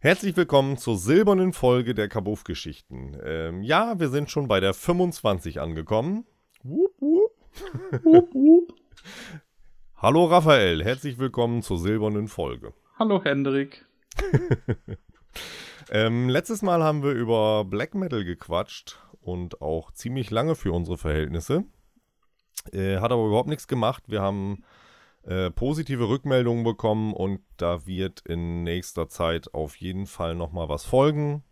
Herzlich willkommen zur silbernen Folge der Kabuff-Geschichten. Ähm, ja, wir sind schon bei der 25 angekommen. Wup, wup. wup, wup. Hallo Raphael, herzlich willkommen zur silbernen Folge. Hallo Hendrik. ähm, letztes Mal haben wir über Black Metal gequatscht und auch ziemlich lange für unsere Verhältnisse. Äh, hat aber überhaupt nichts gemacht. Wir haben äh, positive Rückmeldungen bekommen und da wird in nächster Zeit auf jeden Fall nochmal was folgen.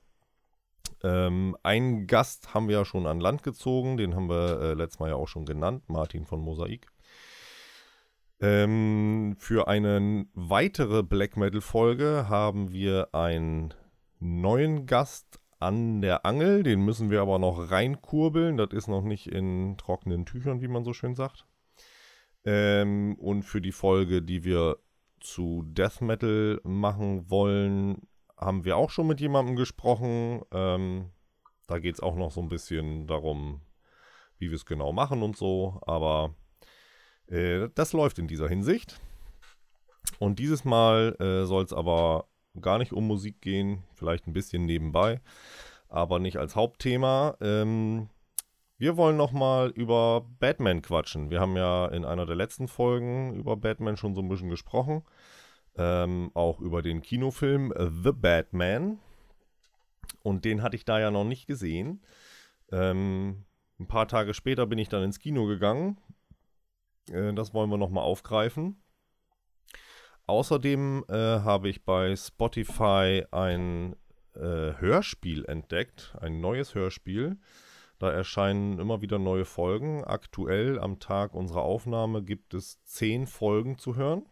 Ähm, einen Gast haben wir ja schon an Land gezogen, den haben wir äh, letztes Mal ja auch schon genannt, Martin von Mosaik. Ähm, für eine weitere Black Metal Folge haben wir einen neuen Gast an der Angel, den müssen wir aber noch reinkurbeln, das ist noch nicht in trockenen Tüchern, wie man so schön sagt. Ähm, und für die Folge, die wir zu Death Metal machen wollen, haben wir auch schon mit jemandem gesprochen. Ähm, da geht es auch noch so ein bisschen darum, wie wir es genau machen und so. Aber äh, das läuft in dieser Hinsicht. Und dieses Mal äh, soll es aber gar nicht um Musik gehen, vielleicht ein bisschen nebenbei, aber nicht als Hauptthema. Ähm, wir wollen nochmal über Batman quatschen. Wir haben ja in einer der letzten Folgen über Batman schon so ein bisschen gesprochen. Ähm, auch über den Kinofilm The Batman. Und den hatte ich da ja noch nicht gesehen. Ähm, ein paar Tage später bin ich dann ins Kino gegangen. Äh, das wollen wir nochmal aufgreifen. Außerdem äh, habe ich bei Spotify ein äh, Hörspiel entdeckt, ein neues Hörspiel. Da erscheinen immer wieder neue Folgen. Aktuell am Tag unserer Aufnahme gibt es zehn Folgen zu hören,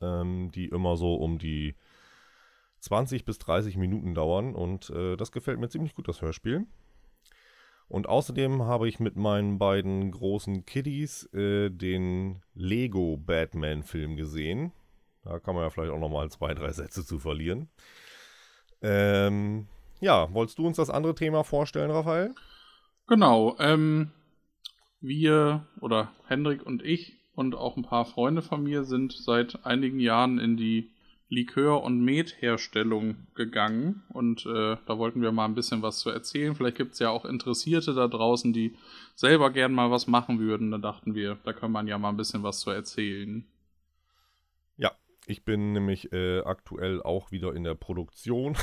ähm, die immer so um die 20 bis 30 Minuten dauern. Und äh, das gefällt mir ziemlich gut, das Hörspiel. Und außerdem habe ich mit meinen beiden großen Kiddies äh, den Lego Batman-Film gesehen. Da kann man ja vielleicht auch nochmal zwei, drei Sätze zu verlieren. Ähm, ja, wolltest du uns das andere Thema vorstellen, Raphael? Genau. Ähm, wir oder Hendrik und ich und auch ein paar Freunde von mir sind seit einigen Jahren in die Likör- und Metherstellung gegangen und äh, da wollten wir mal ein bisschen was zu erzählen. Vielleicht gibt es ja auch Interessierte da draußen, die selber gern mal was machen würden. Da dachten wir, da kann man ja mal ein bisschen was zu erzählen. Ich bin nämlich äh, aktuell auch wieder in der Produktion.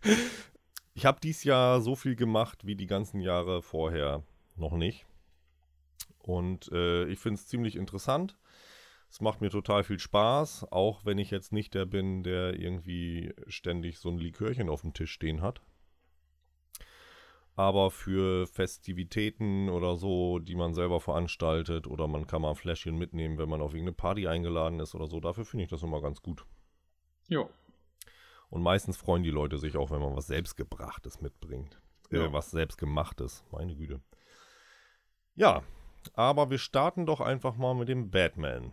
ich habe dies Jahr so viel gemacht wie die ganzen Jahre vorher noch nicht. Und äh, ich finde es ziemlich interessant. Es macht mir total viel Spaß, auch wenn ich jetzt nicht der bin, der irgendwie ständig so ein Likörchen auf dem Tisch stehen hat. Aber für Festivitäten oder so, die man selber veranstaltet, oder man kann mal ein Fläschchen mitnehmen, wenn man auf irgendeine Party eingeladen ist oder so, dafür finde ich das immer ganz gut. Ja. Und meistens freuen die Leute sich auch, wenn man was selbstgebrachtes mitbringt. Äh, ja. Äh, was selbstgemachtes, meine Güte. Ja, aber wir starten doch einfach mal mit dem Batman.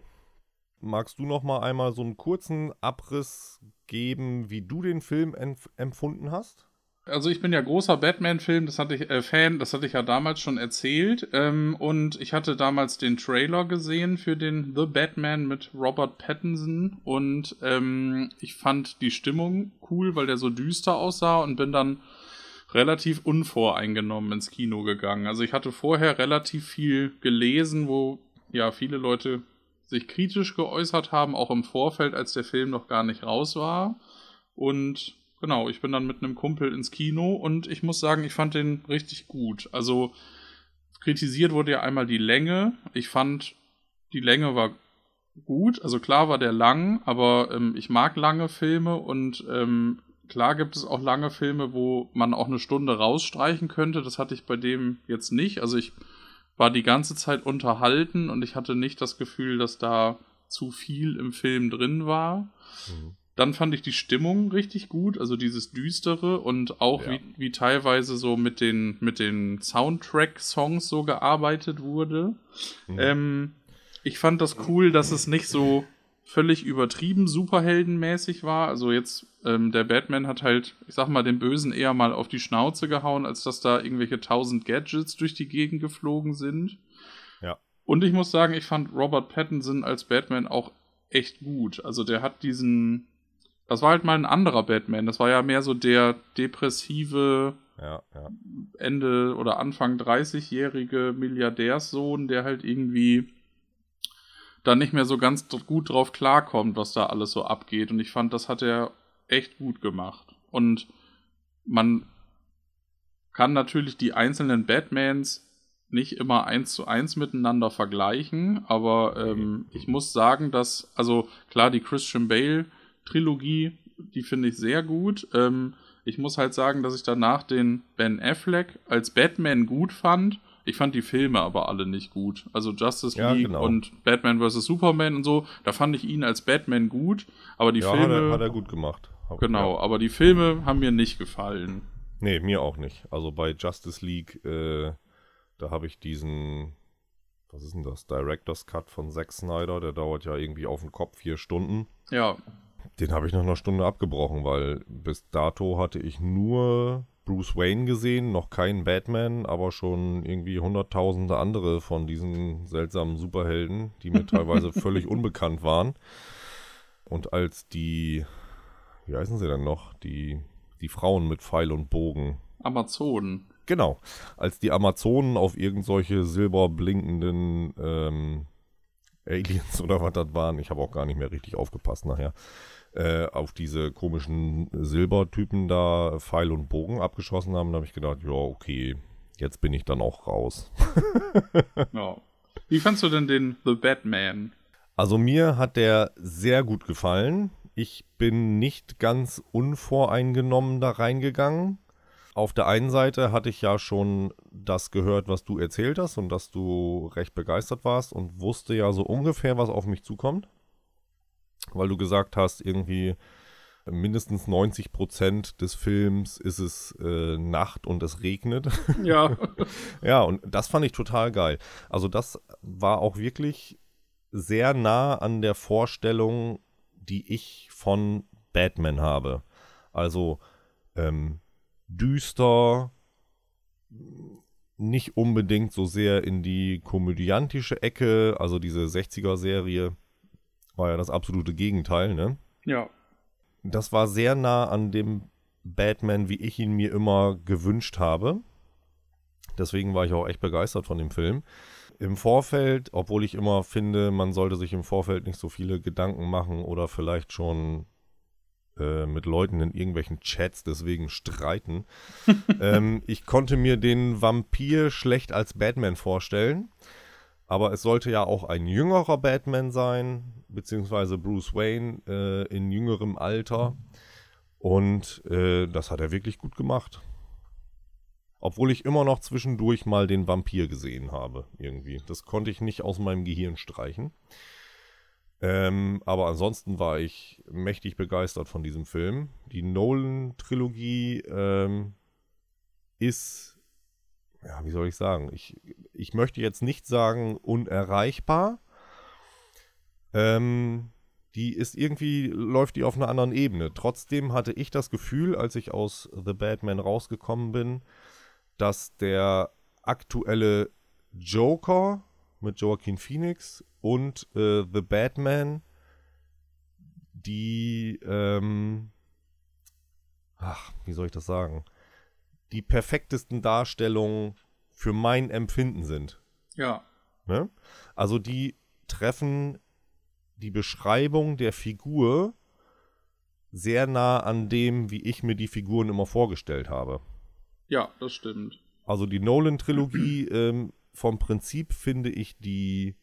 Magst du noch mal einmal so einen kurzen Abriss geben, wie du den Film empfunden hast? Also ich bin ja großer Batman-Film, das hatte ich äh, Fan, das hatte ich ja damals schon erzählt. Ähm, und ich hatte damals den Trailer gesehen für den The Batman mit Robert Pattinson und ähm, ich fand die Stimmung cool, weil der so düster aussah und bin dann relativ unvoreingenommen ins Kino gegangen. Also ich hatte vorher relativ viel gelesen, wo ja viele Leute sich kritisch geäußert haben, auch im Vorfeld, als der Film noch gar nicht raus war. Und genau, ich bin dann mit einem Kumpel ins Kino und ich muss sagen, ich fand den richtig gut. Also kritisiert wurde ja einmal die Länge. Ich fand, die Länge war gut. Also klar war der lang, aber ähm, ich mag lange Filme und ähm, klar gibt es auch lange Filme, wo man auch eine Stunde rausstreichen könnte. Das hatte ich bei dem jetzt nicht. Also ich war die ganze Zeit unterhalten und ich hatte nicht das Gefühl, dass da zu viel im Film drin war. Mhm. Dann fand ich die Stimmung richtig gut, also dieses Düstere und auch ja. wie, wie teilweise so mit den, mit den Soundtrack-Songs so gearbeitet wurde. Mhm. Ähm, ich fand das cool, dass es nicht so völlig übertrieben superheldenmäßig war. Also jetzt, ähm, der Batman hat halt, ich sag mal, den Bösen eher mal auf die Schnauze gehauen, als dass da irgendwelche tausend Gadgets durch die Gegend geflogen sind. Ja. Und ich muss sagen, ich fand Robert Pattinson als Batman auch echt gut. Also der hat diesen, Das war halt mal ein anderer Batman. Das war ja mehr so der depressive Ja, ja. Ende oder Anfang 30-jährige Milliardärssohn, der halt irgendwie da nicht mehr so ganz gut drauf klarkommt, was da alles so abgeht. Und ich fand, das hat er echt gut gemacht. Und man kann natürlich die einzelnen Batmans nicht immer eins zu eins miteinander vergleichen, aber ähm, ich muss sagen, dass, also klar, die Christian Bale Trilogie, die finde ich sehr gut. Ähm, ich muss halt sagen, dass ich danach den Ben Affleck als Batman gut fand. Ich fand die Filme aber alle nicht gut. Also Justice Ja, League genau. und Batman vs. Superman und so, da fand ich ihn als Batman gut, aber die ja, hat Filme. er, hat er gut gemacht. Genau, Ja. aber die Filme haben mir nicht gefallen. Nee, mir auch nicht. Also bei Justice League, äh, da habe ich diesen, was ist denn das, Director's Cut von Zack Snyder, der dauert ja irgendwie auf den Kopf vier Stunden. Ja, Den habe ich nach einer Stunde abgebrochen, weil bis dato hatte ich nur Bruce Wayne gesehen, noch keinen Batman, aber schon irgendwie hunderttausende andere von diesen seltsamen Superhelden, die mir teilweise völlig unbekannt waren. Und als die, wie heißen sie denn noch, die, die Frauen mit Pfeil und Bogen, Amazonen. Genau. Als die Amazonen auf irgendwolche silberblinkenden ähm, Aliens oder was das waren, ich habe auch gar nicht mehr richtig aufgepasst nachher, äh, auf diese komischen Silbertypen da Pfeil und Bogen abgeschossen haben, da habe ich gedacht, ja, okay, jetzt bin ich dann auch raus. Ja. Wie fandst du denn den The Batman? Also mir hat der sehr gut gefallen. Ich bin nicht ganz unvoreingenommen da reingegangen. Auf der einen Seite hatte ich ja schon das gehört, was du erzählt hast und dass du recht begeistert warst und wusste ja so ungefähr, was auf mich zukommt. Weil du gesagt hast, irgendwie mindestens 90 Prozent des Films ist es äh, Nacht und es regnet. Ja. Ja, und das fand ich total geil. Also das war auch wirklich sehr nah an der Vorstellung, die ich von Batman habe. Also ähm, düster, nicht unbedingt so sehr in die komödiantische Ecke, also diese 60er-Serie war ja das absolute Gegenteil, ne? ja. Das war sehr nah an dem Batman, wie ich ihn mir immer gewünscht habe. Deswegen war ich auch echt begeistert von dem Film. Im Vorfeld, obwohl ich immer finde, man sollte sich im Vorfeld nicht so viele Gedanken machen oder vielleicht schon äh, mit Leuten in irgendwelchen Chats deswegen streiten. ähm, ich konnte mir den Vampir schlecht als Batman vorstellen. Aber es sollte ja auch ein jüngerer Batman sein, beziehungsweise Bruce Wayne äh, in jüngerem Alter. Und äh, das hat er wirklich gut gemacht. Obwohl ich immer noch zwischendurch mal den Vampir gesehen habe, irgendwie. Das konnte ich nicht aus meinem Gehirn streichen. Ähm, aber ansonsten war ich mächtig begeistert von diesem Film. Die Nolan-Trilogie ähm, ist, ja, wie soll ich sagen? Ich, ich möchte jetzt nicht sagen unerreichbar. Ähm, die ist irgendwie, läuft die auf einer anderen Ebene. Trotzdem hatte ich das Gefühl, als ich aus The Batman rausgekommen bin, dass der aktuelle Joker mit Joaquin Phoenix und äh, The Batman die, ähm, ach, wie soll ich das sagen, die perfektesten Darstellungen für mein Empfinden sind. Ja. Ne? Also die treffen die Beschreibung der Figur sehr nah an dem, wie ich mir die Figuren immer vorgestellt habe. Ja, das stimmt. Also die Nolan-Trilogie, ähm, vom Prinzip finde ich die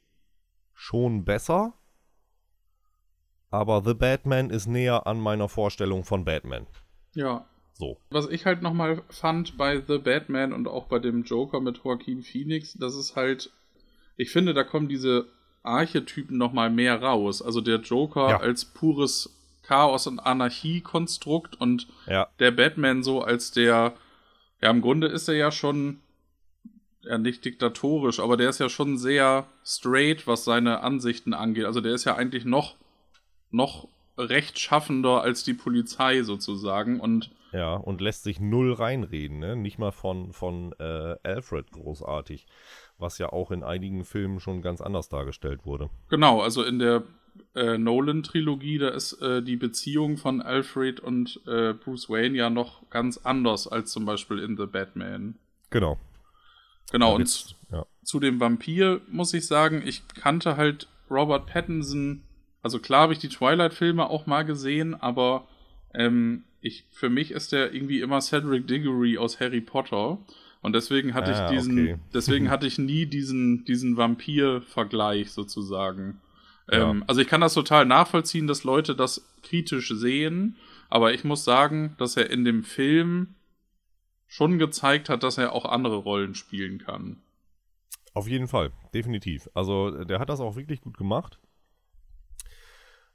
schon besser. Aber The Batman ist näher an meiner Vorstellung von Batman. Ja. So. Was ich halt nochmal fand bei The Batman und auch bei dem Joker mit Joaquin Phoenix, das ist halt, ich finde, da kommen diese Archetypen nochmal mehr raus. Also der Joker Ja. als pures Chaos- und Anarchie-Konstrukt und Ja. der Batman so als der, ja, im Grunde ist er ja schon, ja, nicht diktatorisch, aber der ist ja schon sehr straight, was seine Ansichten angeht. Also der ist ja eigentlich noch, noch rechtschaffender als die Polizei sozusagen und Ja, und lässt sich null reinreden, ne? Nicht mal von, von äh, Alfred großartig. Was ja auch in einigen Filmen schon ganz anders dargestellt wurde. Genau, also in der äh, Nolan-Trilogie, da ist äh, die Beziehung von Alfred und äh, Bruce Wayne ja noch ganz anders als zum Beispiel in The Batman. Genau. Genau, und ja. zu dem Vampir muss ich sagen, ich kannte halt Robert Pattinson. Also klar habe ich die Twilight-Filme auch mal gesehen, aber ähm, ich, für mich ist der irgendwie immer Cedric Diggory aus Harry Potter. Und deswegen hatte Ah, ich diesen, okay. deswegen hatte ich nie diesen, diesen Vampir-Vergleich sozusagen. Ja. Ähm, also ich kann das total nachvollziehen, dass Leute das kritisch sehen, aber ich muss sagen, dass er in dem Film schon gezeigt hat, dass er auch andere Rollen spielen kann. Auf jeden Fall, definitiv. Also der hat das auch wirklich gut gemacht.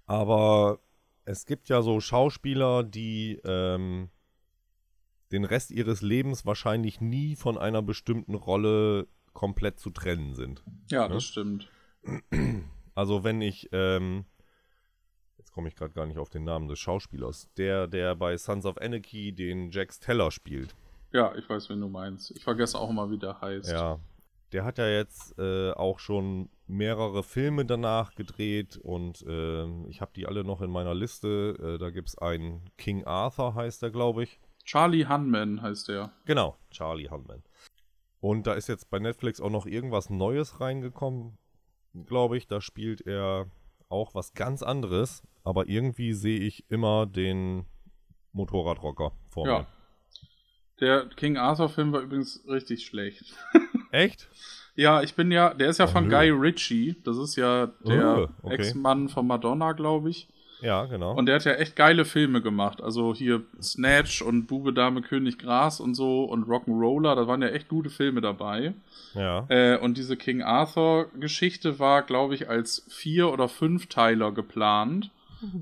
Aber es gibt ja so Schauspieler, die ähm, den Rest ihres Lebens wahrscheinlich nie von einer bestimmten Rolle komplett zu trennen sind. Ja, Ne? das stimmt. Also wenn ich, ähm, jetzt komme ich gerade gar nicht auf den Namen des Schauspielers, der, der bei Sons of Anarchy den Jax Teller spielt. Ja, ich weiß, wen du meinst. Ich vergesse auch mal, wie der heißt. Ja, der hat ja jetzt äh, auch schon mehrere Filme danach gedreht und ähm, ich habe die alle noch in meiner Liste. Äh, da gibt es einen King Arthur, heißt der, glaube ich. Charlie Hunman heißt der. Genau, Charlie Hunman. Und da ist jetzt bei Netflix auch noch irgendwas Neues reingekommen, glaube ich. Da spielt er auch was ganz anderes, aber irgendwie sehe ich immer den Motorradrocker vor Ja. mir. Der King Arthur-Film war übrigens richtig schlecht. Echt? Ja, ich bin ja, der ist ja Oh, von nö. Guy Ritchie. Das ist ja der Oh, okay. Ex-Mann von Madonna, glaube ich. Ja, genau. Und der hat ja echt geile Filme gemacht. Also hier Snatch und Bube, Dame, König, Gras und so und Rock'n'Roller. Da waren ja echt gute Filme dabei. ja. Äh, und diese King Arthur-Geschichte war, glaube ich, als Vier- oder Fünfteiler geplant.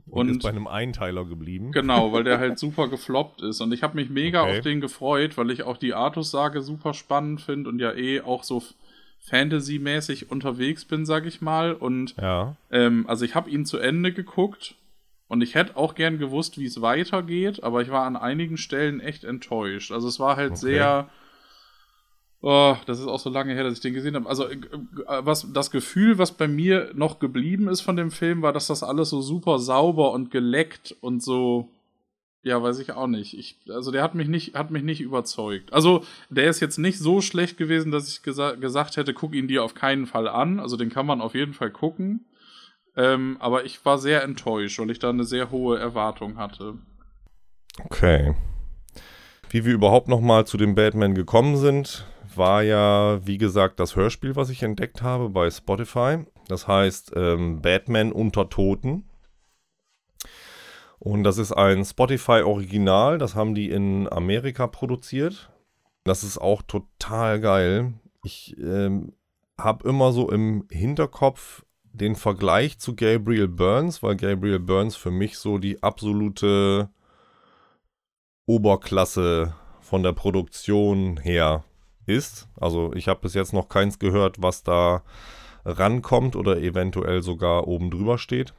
Und, ist Und bei einem Einteiler geblieben. Genau, weil der halt super gefloppt ist. Und ich habe mich mega Okay. auf den gefreut, weil ich auch die Artus-Sage super spannend finde und ja eh auch so Fantasy-mäßig unterwegs bin, sag ich mal. Und Ja. ähm, also ich habe ihn zu Ende geguckt und ich hätte auch gern gewusst, wie es weitergeht, aber ich war an einigen Stellen echt enttäuscht. Also es war halt Okay. sehr. Oh, das ist auch so lange her, dass ich den gesehen habe. Also, äh, äh, was das Gefühl, was bei mir noch geblieben ist von dem Film, war, dass das alles so super sauber und geleckt und so. Ja, weiß ich auch nicht. Ich, also der hat mich nicht, hat mich nicht überzeugt. Also der ist jetzt nicht so schlecht gewesen, dass ich gesa gesagt hätte, guck ihn dir auf keinen Fall an. Also den kann man auf jeden Fall gucken. Ähm, aber ich war sehr enttäuscht, weil ich da eine sehr hohe Erwartung hatte. Okay. Wie wir überhaupt nochmal zu dem Batman gekommen sind, war ja, wie gesagt, das Hörspiel, was ich entdeckt habe bei Spotify. Das heißt ähm, Batman unter Toten. Und das ist ein Spotify-Original, das haben die in Amerika produziert. Das ist auch total geil. Ich ähm, habe immer so im Hinterkopf den Vergleich zu Gabriel Burns, weil Gabriel Burns für mich so die absolute Oberklasse von der Produktion her ist. Also ich habe bis jetzt noch keins gehört, was da rankommt oder eventuell sogar oben drüber steht.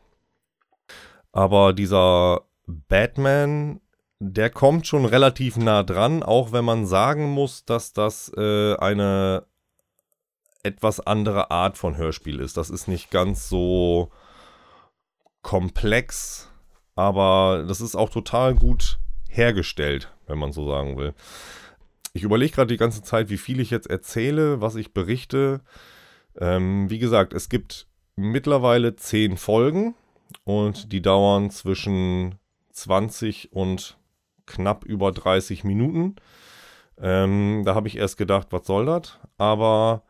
Aber dieser Batman, der kommt schon relativ nah dran, auch wenn man sagen muss, dass das äh, eine etwas andere Art von Hörspiel ist. Das ist nicht ganz so komplex, aber das ist auch total gut hergestellt, wenn man so sagen will. Ich überlege gerade die ganze Zeit, wie viel ich jetzt erzähle, was ich berichte. Ähm, wie gesagt, es gibt mittlerweile zehn Folgen und die dauern zwischen 20 und knapp über 30 Minuten. Ähm, da habe ich erst gedacht, was soll das? Aber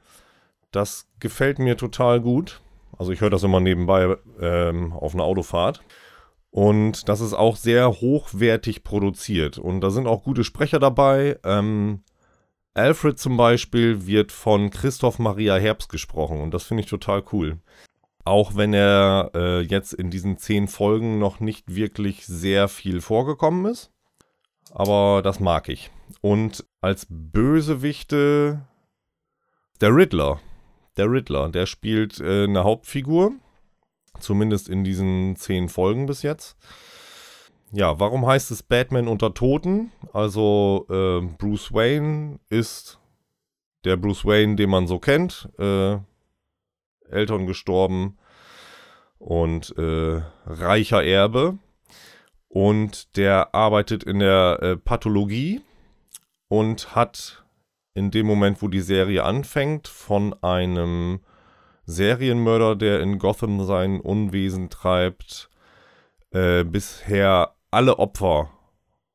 das gefällt mir total gut. Also ich höre das immer nebenbei ähm, auf einer Autofahrt. Und das ist auch sehr hochwertig produziert. Und da sind auch gute Sprecher dabei. Ähm, Alfred zum Beispiel wird von Christoph Maria Herbst gesprochen. Und das finde ich total cool. Auch wenn er äh, jetzt in diesen zehn Folgen noch nicht wirklich sehr viel vorgekommen ist. Aber das mag ich. Und als Bösewichte der Riddler. Der Riddler, der spielt äh, eine Hauptfigur. Zumindest in diesen zehn Folgen bis jetzt. Ja, warum heißt es Batman unter Toten? Also äh, Bruce Wayne ist der Bruce Wayne, den man so kennt. Äh, Eltern gestorben. und äh, reicher Erbe. Und der arbeitet in der äh, Pathologie und hat in dem Moment, wo die Serie anfängt, von einem Serienmörder, der in Gotham sein Unwesen treibt, äh, bisher alle Opfer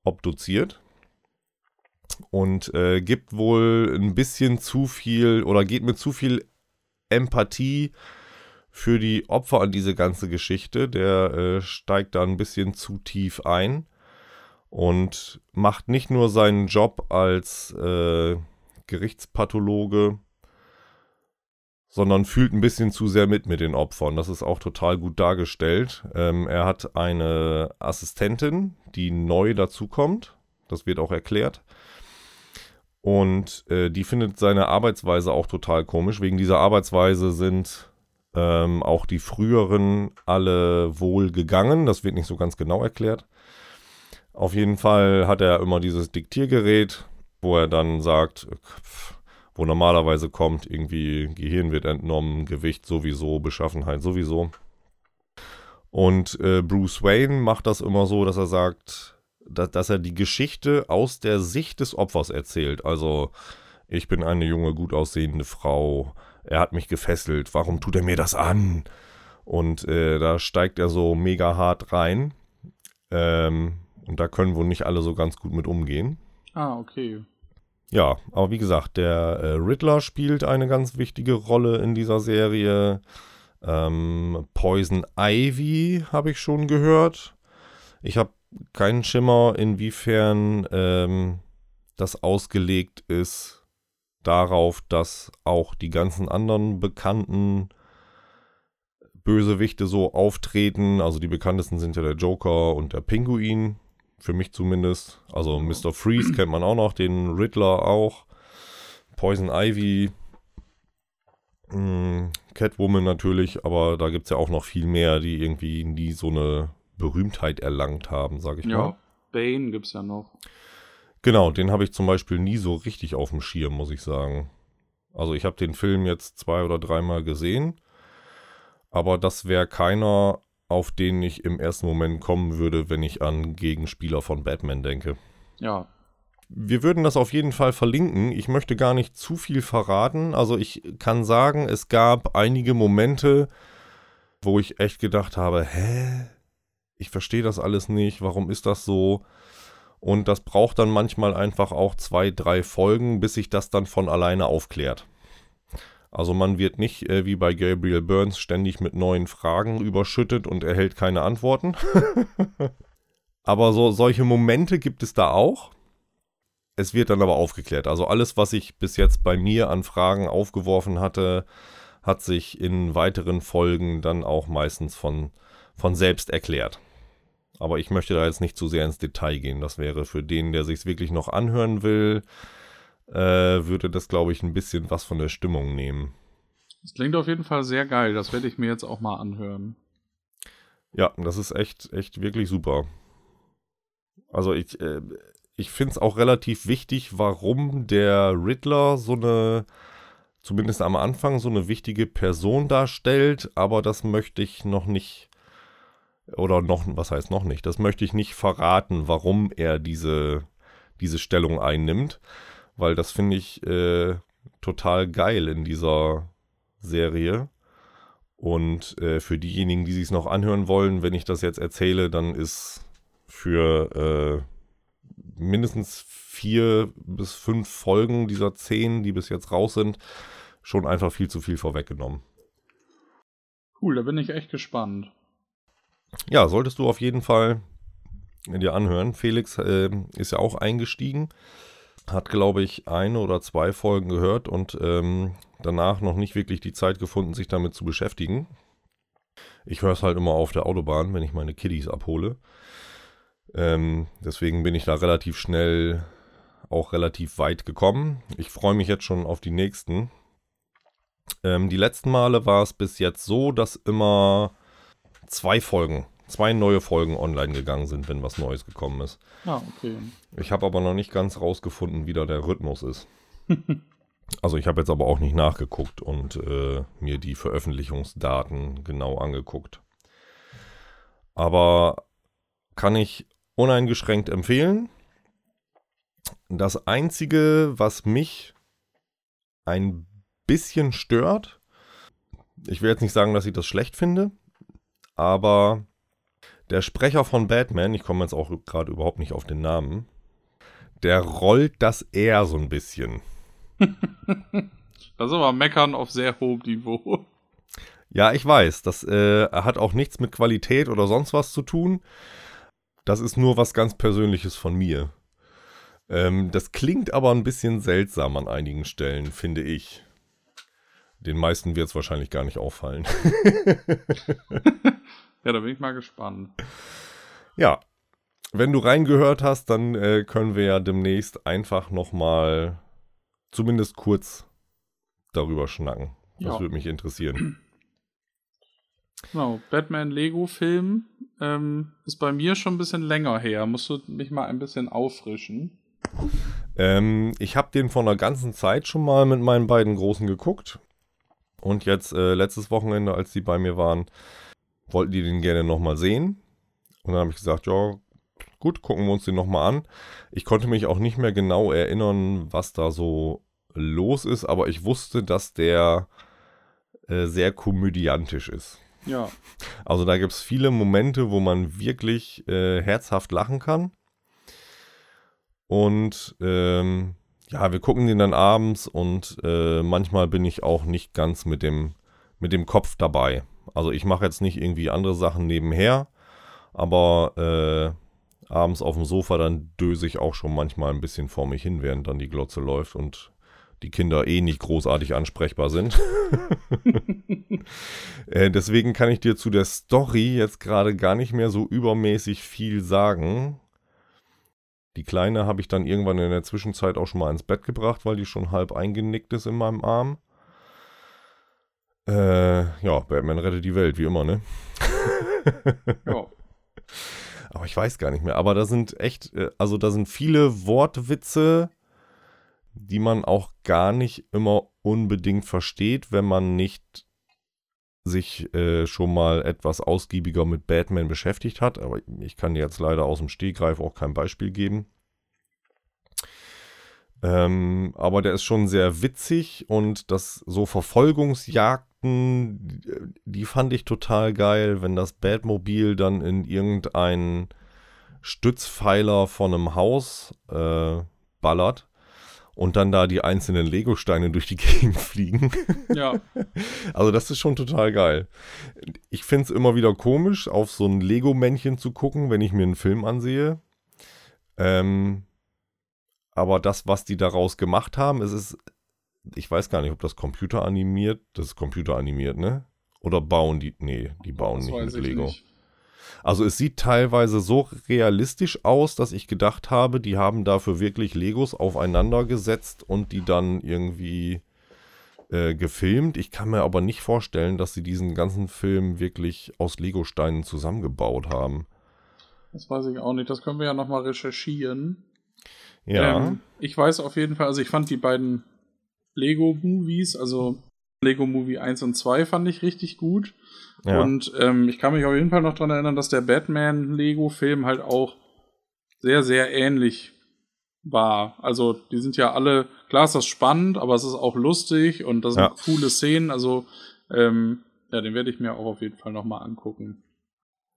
obduziert und äh, gibt wohl ein bisschen zu viel oder geht mit zu viel Empathie für die Opfer an diese ganze Geschichte. Der äh, steigt da ein bisschen zu tief ein und macht nicht nur seinen Job als äh, Gerichtspathologe, sondern fühlt ein bisschen zu sehr mit mit den Opfern. Das ist auch total gut dargestellt. Ähm, er hat eine Assistentin, die neu dazukommt. Das wird auch erklärt. Und äh, die findet seine Arbeitsweise auch total komisch. Wegen dieser Arbeitsweise sind ähm, auch die früheren alle wohl gegangen. Das wird nicht so ganz genau erklärt. Auf jeden Fall hat er immer dieses Diktiergerät, wo er dann sagt, wo normalerweise kommt, irgendwie Gehirn wird entnommen, Gewicht sowieso, Beschaffenheit sowieso. Und äh, Bruce Wayne macht das immer so, dass er sagt, dass, dass er die Geschichte aus der Sicht des Opfers erzählt. Also, ich bin eine junge, gut aussehende Frau. Er hat mich gefesselt. Warum tut er mir das an? Und äh, da steigt er so mega hart rein. Ähm, und da können wohl nicht alle so ganz gut mit umgehen. Ah, okay. Ja, aber wie gesagt, der äh, Riddler spielt eine ganz wichtige Rolle in dieser Serie. Ähm, Poison Ivy habe ich schon gehört. Ich habe keinen Schimmer, inwiefern ähm, das ausgelegt ist darauf, dass auch die ganzen anderen bekannten Bösewichte so auftreten. Also die bekanntesten sind ja der Joker und der Pinguin, für mich zumindest. Also Mr. Freeze kennt man auch noch, den Riddler auch. Poison Ivy, mh, hm, Catwoman natürlich, aber da gibt es ja auch noch viel mehr, die irgendwie nie so eine Berühmtheit erlangt haben, sage ich ja, mal. Ja, Bane gibt es ja noch. Genau, den habe ich zum Beispiel nie so richtig auf dem Schirm, muss ich sagen. Also ich habe den Film jetzt zwei oder dreimal gesehen, aber das wäre keiner, auf den ich im ersten Moment kommen würde, wenn ich an Gegenspieler von Batman denke. Ja. Wir würden das auf jeden Fall verlinken. Ich möchte gar nicht zu viel verraten. Also ich kann sagen, es gab einige Momente, wo ich echt gedacht habe, hä? Ich verstehe das alles nicht, warum ist das so? Und das braucht dann manchmal einfach auch zwei, drei Folgen, bis sich das dann von alleine aufklärt. Also man wird nicht äh, wie bei Gabriel Burns ständig mit neuen Fragen überschüttet und erhält keine Antworten. aber so solche Momente gibt es da auch. Es wird dann aber aufgeklärt. Also alles, was ich bis jetzt bei mir an Fragen aufgeworfen hatte, hat sich in weiteren Folgen dann auch meistens von, von selbst erklärt. Aber ich möchte da jetzt nicht zu sehr ins Detail gehen. Das wäre für den, der sich wirklich noch anhören will, äh, würde das, glaube ich, ein bisschen was von der Stimmung nehmen. Das klingt auf jeden Fall sehr geil. Das werde ich mir jetzt auch mal anhören. Ja, das ist echt, echt wirklich super. Also ich, äh, ich finde es auch relativ wichtig, warum der Riddler so eine, zumindest am Anfang, so eine wichtige Person darstellt, aber das möchte ich noch nicht oder noch, was heißt noch nicht? Das möchte ich nicht verraten, warum er diese, diese Stellung einnimmt, weil das finde ich äh, total geil in dieser Serie. Und äh, für diejenigen, die sich noch anhören wollen, wenn ich das jetzt erzähle, dann ist für äh, mindestens vier bis fünf Folgen dieser zehn, die bis jetzt raus sind, schon einfach viel zu viel vorweggenommen. Cool, da bin ich echt gespannt. Ja, solltest du auf jeden Fall dir anhören. Felix äh, ist ja auch eingestiegen, hat, glaube ich, eine oder zwei Folgen gehört und ähm, danach noch nicht wirklich die Zeit gefunden, sich damit zu beschäftigen. Ich höre es halt immer auf der Autobahn, wenn ich meine Kiddies abhole. Ähm, deswegen bin ich da relativ schnell auch relativ weit gekommen. Ich freue mich jetzt schon auf die nächsten. Ähm, die letzten Male war es bis jetzt so, dass immer zwei Folgen, zwei neue Folgen online gegangen sind, wenn was Neues gekommen ist. Ah, okay. Ich habe aber noch nicht ganz rausgefunden, wie da der Rhythmus ist. also ich habe jetzt aber auch nicht nachgeguckt und äh, mir die Veröffentlichungsdaten genau angeguckt. Aber kann ich uneingeschränkt empfehlen. Das Einzige, was mich ein bisschen stört, ich will jetzt nicht sagen, dass ich das schlecht finde, aber der Sprecher von Batman, ich komme jetzt auch gerade überhaupt nicht auf den Namen, der rollt das eher so ein bisschen. das ist aber Meckern auf sehr hohem Niveau. Ja, ich weiß. Das äh, hat auch nichts mit Qualität oder sonst was zu tun. Das ist nur was ganz Persönliches von mir. Ähm, das klingt aber ein bisschen seltsam an einigen Stellen, finde ich. Den meisten wird es wahrscheinlich gar nicht auffallen. ja, da bin ich mal gespannt. Ja, wenn du reingehört hast, dann äh, können wir ja demnächst einfach nochmal zumindest kurz darüber schnacken. Das ja. würde mich interessieren. Genau, Batman-Lego-Film ähm, ist bei mir schon ein bisschen länger her. Musst du mich mal ein bisschen auffrischen? Ähm, ich habe den vor einer ganzen Zeit schon mal mit meinen beiden Großen geguckt. Und jetzt äh, letztes Wochenende, als die bei mir waren, wollten die den gerne nochmal sehen. Und dann habe ich gesagt, ja, gut, gucken wir uns den nochmal an. Ich konnte mich auch nicht mehr genau erinnern, was da so los ist, aber ich wusste, dass der äh, sehr komödiantisch ist. Ja. Also da gibt es viele Momente, wo man wirklich äh, herzhaft lachen kann. Und ähm, ja, wir gucken den dann abends und äh, manchmal bin ich auch nicht ganz mit dem, mit dem Kopf dabei. Also ich mache jetzt nicht irgendwie andere Sachen nebenher, aber äh, abends auf dem Sofa dann döse ich auch schon manchmal ein bisschen vor mich hin, während dann die Glotze läuft und die Kinder eh nicht großartig ansprechbar sind. äh, deswegen kann ich dir zu der Story jetzt gerade gar nicht mehr so übermäßig viel sagen. Die Kleine habe ich dann irgendwann in der Zwischenzeit auch schon mal ins Bett gebracht, weil die schon halb eingenickt ist in meinem Arm. Äh, ja, Batman rettet die Welt, wie immer, ne? ja. Aber ich weiß gar nicht mehr. Aber da sind echt, äh, also da sind viele Wortwitze die man auch gar nicht immer unbedingt versteht, wenn man nicht sich äh, schon mal etwas ausgiebiger mit Batman beschäftigt hat. Aber ich kann jetzt leider aus dem Stehgreif auch kein Beispiel geben. Ähm, aber der ist schon sehr witzig und das so Verfolgungsjagden, die fand ich total geil, wenn das Batmobil dann in irgendeinen Stützpfeiler von einem Haus äh, ballert und dann da die einzelnen Lego-Steine durch die Gegend fliegen. Ja. Also das ist schon total geil. Ich finde es immer wieder komisch, auf so ein Lego-Männchen zu gucken, wenn ich mir einen Film ansehe. Ähm, aber das, was die daraus gemacht haben, es ist, ich weiß gar nicht, ob das Computer animiert, das ist Computer animiert, ne? Oder bauen die, nee, die bauen das nicht mit Lego. Nicht. Also es sieht teilweise so realistisch aus, dass ich gedacht habe, die haben dafür wirklich Legos aufeinander gesetzt und die dann irgendwie äh, gefilmt. Ich kann mir aber nicht vorstellen, dass sie diesen ganzen Film wirklich aus Legosteinen zusammengebaut haben. Das weiß ich auch nicht. Das können wir ja nochmal recherchieren. Ja. Ähm, ich weiß auf jeden Fall, also ich fand die beiden Lego-Movies, also Lego Movie 1 und 2 fand ich richtig gut. Ja. Und ähm, ich kann mich auf jeden Fall noch daran erinnern, dass der Batman-Lego-Film halt auch sehr, sehr ähnlich war. Also, die sind ja alle, klar ist das spannend, aber es ist auch lustig und das sind ja. coole Szenen. Also, ähm, ja, den werde ich mir auch auf jeden Fall nochmal angucken.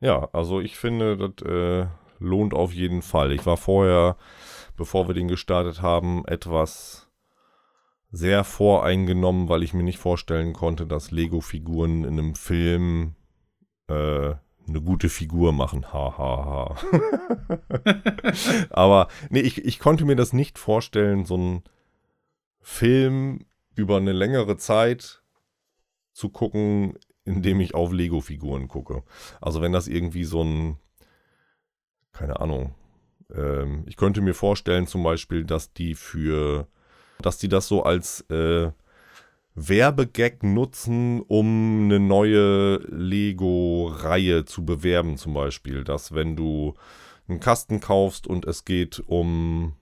Ja, also ich finde, das äh, lohnt auf jeden Fall. Ich war vorher, bevor wir den gestartet haben, etwas sehr voreingenommen, weil ich mir nicht vorstellen konnte, dass Lego-Figuren in einem Film äh, eine gute Figur machen. Ha, ha, ha. Aber nee, ich, ich konnte mir das nicht vorstellen, so einen Film über eine längere Zeit zu gucken, indem ich auf Lego-Figuren gucke. Also wenn das irgendwie so ein, keine Ahnung, ähm, ich könnte mir vorstellen zum Beispiel, dass die für dass die das so als äh, Werbegag nutzen, um eine neue Lego-Reihe zu bewerben, zum Beispiel. Dass wenn du einen Kasten kaufst und es geht um,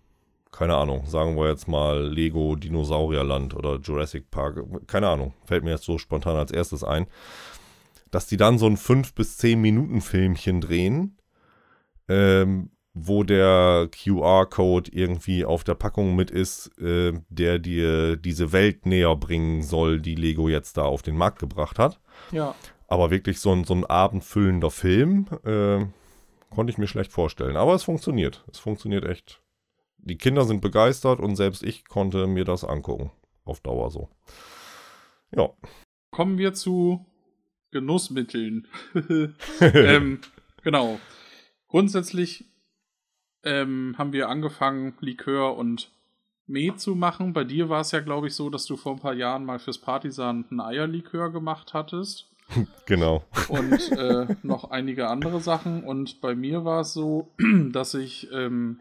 keine Ahnung, sagen wir jetzt mal Lego Dinosaurierland oder Jurassic Park, keine Ahnung, fällt mir jetzt so spontan als erstes ein, dass die dann so ein 5 bis 10 Minuten Filmchen drehen, ähm, wo der QR-Code irgendwie auf der Packung mit ist, äh, der dir diese Welt näher bringen soll, die Lego jetzt da auf den Markt gebracht hat. Ja. Aber wirklich so ein, so ein abendfüllender Film äh, konnte ich mir schlecht vorstellen. Aber es funktioniert. Es funktioniert echt. Die Kinder sind begeistert und selbst ich konnte mir das angucken. Auf Dauer so. Ja. Kommen wir zu Genussmitteln. ähm, genau. Grundsätzlich ähm, haben wir angefangen, Likör und Met zu machen. Bei dir war es ja, glaube ich, so, dass du vor ein paar Jahren mal fürs Partisan ein Eierlikör gemacht hattest. Genau. Und äh, noch einige andere Sachen. Und bei mir war es so, dass ich ähm,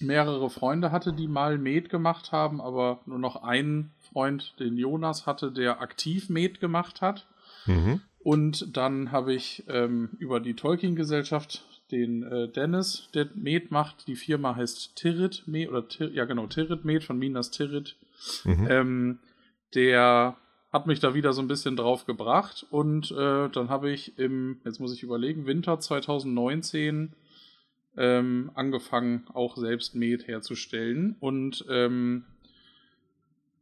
mehrere Freunde hatte, die mal Met gemacht haben, aber nur noch einen Freund, den Jonas hatte, der aktiv Met gemacht hat. Mhm. Und dann habe ich ähm, über die Tolkien-Gesellschaft den äh, Dennis, der Med macht. Die Firma heißt Tirrit Med, oder Tir, ja genau, Tirrit Med von Minas Tirrit. Mhm. Ähm, der hat mich da wieder so ein bisschen drauf gebracht und äh, dann habe ich im, jetzt muss ich überlegen, Winter 2019 ähm, angefangen, auch selbst Med herzustellen und ähm,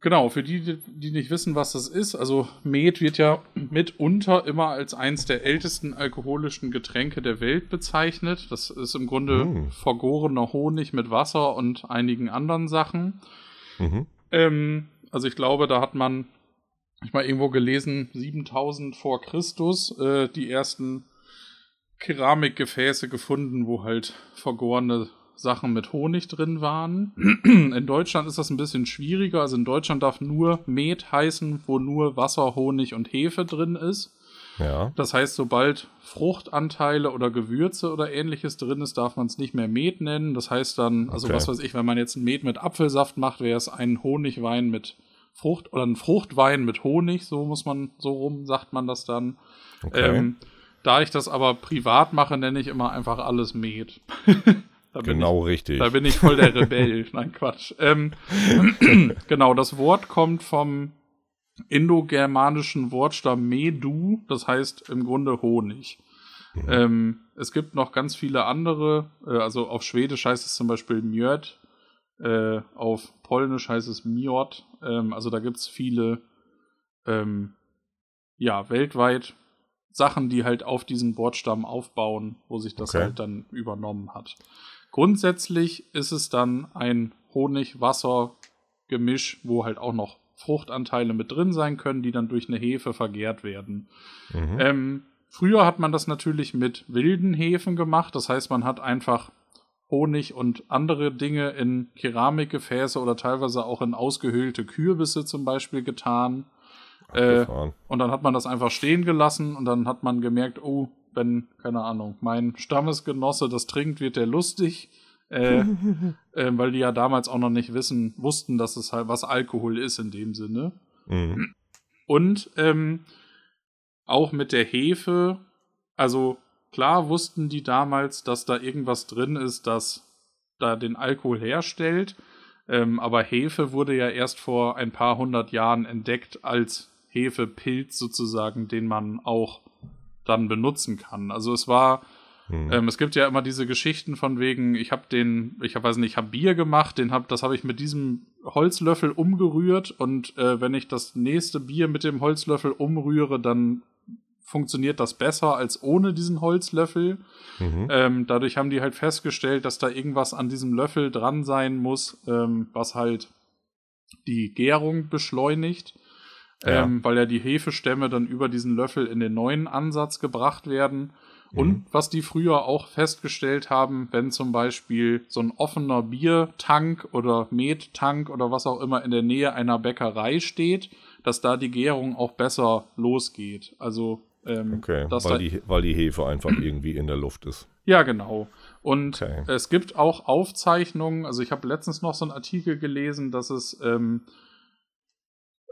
Genau, für die, die nicht wissen, was das ist, also Met wird ja mitunter immer als eins der ältesten alkoholischen Getränke der Welt bezeichnet. Das ist im Grunde Mm. vergorener Honig mit Wasser und einigen anderen Sachen. Mhm. Ähm, also ich glaube, da hat man, ich mal irgendwo gelesen, 7000 vor Christus äh, die ersten Keramikgefäße gefunden, wo halt vergorene Sachen mit Honig drin waren. In Deutschland ist das ein bisschen schwieriger. Also in Deutschland darf nur Met heißen, wo nur Wasser, Honig und Hefe drin ist. Ja. Das heißt, sobald Fruchtanteile oder Gewürze oder ähnliches drin ist, darf man es nicht mehr Met nennen. Das heißt dann, also Okay. was weiß ich, wenn man jetzt ein Met mit Apfelsaft macht, wäre es ein Honigwein mit Frucht oder ein Fruchtwein mit Honig, so muss man, so rum sagt man das dann. Okay. Ähm, da ich das aber privat mache, nenne ich immer einfach alles Met. Da genau richtig. da bin ich voll der Rebell. Nein, Quatsch. Ähm, genau, das Wort kommt vom indogermanischen Wortstamm Medu, das heißt im Grunde Honig. Ähm, es gibt noch ganz viele andere, äh, also auf Schwedisch heißt es zum Beispiel Mjöd, äh, auf Polnisch heißt es Miot, ähm, also da gibt es viele, ähm, ja, weltweit Sachen, die halt auf diesen Wortstamm aufbauen, wo sich das Okay. halt dann übernommen hat. Grundsätzlich ist es dann ein Honig-Wasser-Gemisch, wo halt auch noch Fruchtanteile mit drin sein können, die dann durch eine Hefe vergärt werden. Mhm. Ähm, früher hat man das natürlich mit wilden Hefen gemacht. Das heißt, man hat einfach Honig und andere Dinge in Keramikgefäße oder teilweise auch in ausgehöhlte Kürbisse zum Beispiel getan. Äh, und dann hat man das einfach stehen gelassen und dann hat man gemerkt, oh, wenn, keine Ahnung, mein Stammesgenosse das trinkt, wird der lustig. Äh, äh, weil die ja damals auch noch nicht wissen, wussten, dass es halt was Alkohol ist in dem Sinne. Mhm. Und ähm, auch mit der Hefe, also klar wussten die damals, dass da irgendwas drin ist, das da den Alkohol herstellt. Ähm, aber Hefe wurde ja erst vor ein paar hundert Jahren entdeckt als Hefepilz sozusagen, den man auch dann benutzen kann. Also es war Mhm. ähm, es gibt ja immer diese Geschichten von wegen, ich habe den, ich hab, weiß nicht, ich habe Bier gemacht, den hab, das habe ich mit diesem Holzlöffel umgerührt und äh, wenn ich das nächste Bier mit dem Holzlöffel umrühre, dann funktioniert das besser als ohne diesen Holzlöffel. Mhm. Ähm, dadurch haben die halt festgestellt, dass da irgendwas an diesem Löffel dran sein muss, ähm, was halt die Gärung beschleunigt. Ja. Ähm, weil ja die Hefestämme dann über diesen Löffel in den neuen Ansatz gebracht werden. Und Mhm. was die früher auch festgestellt haben, wenn zum Beispiel so ein offener Biertank oder Mettank oder was auch immer in der Nähe einer Bäckerei steht, dass da die Gärung auch besser losgeht. Also ähm, Okay, dass da weil die, weil die Hefe einfach irgendwie in der Luft ist. ja, genau. Und Okay. es gibt auch Aufzeichnungen, also ich habe letztens noch so einen Artikel gelesen, dass es ähm,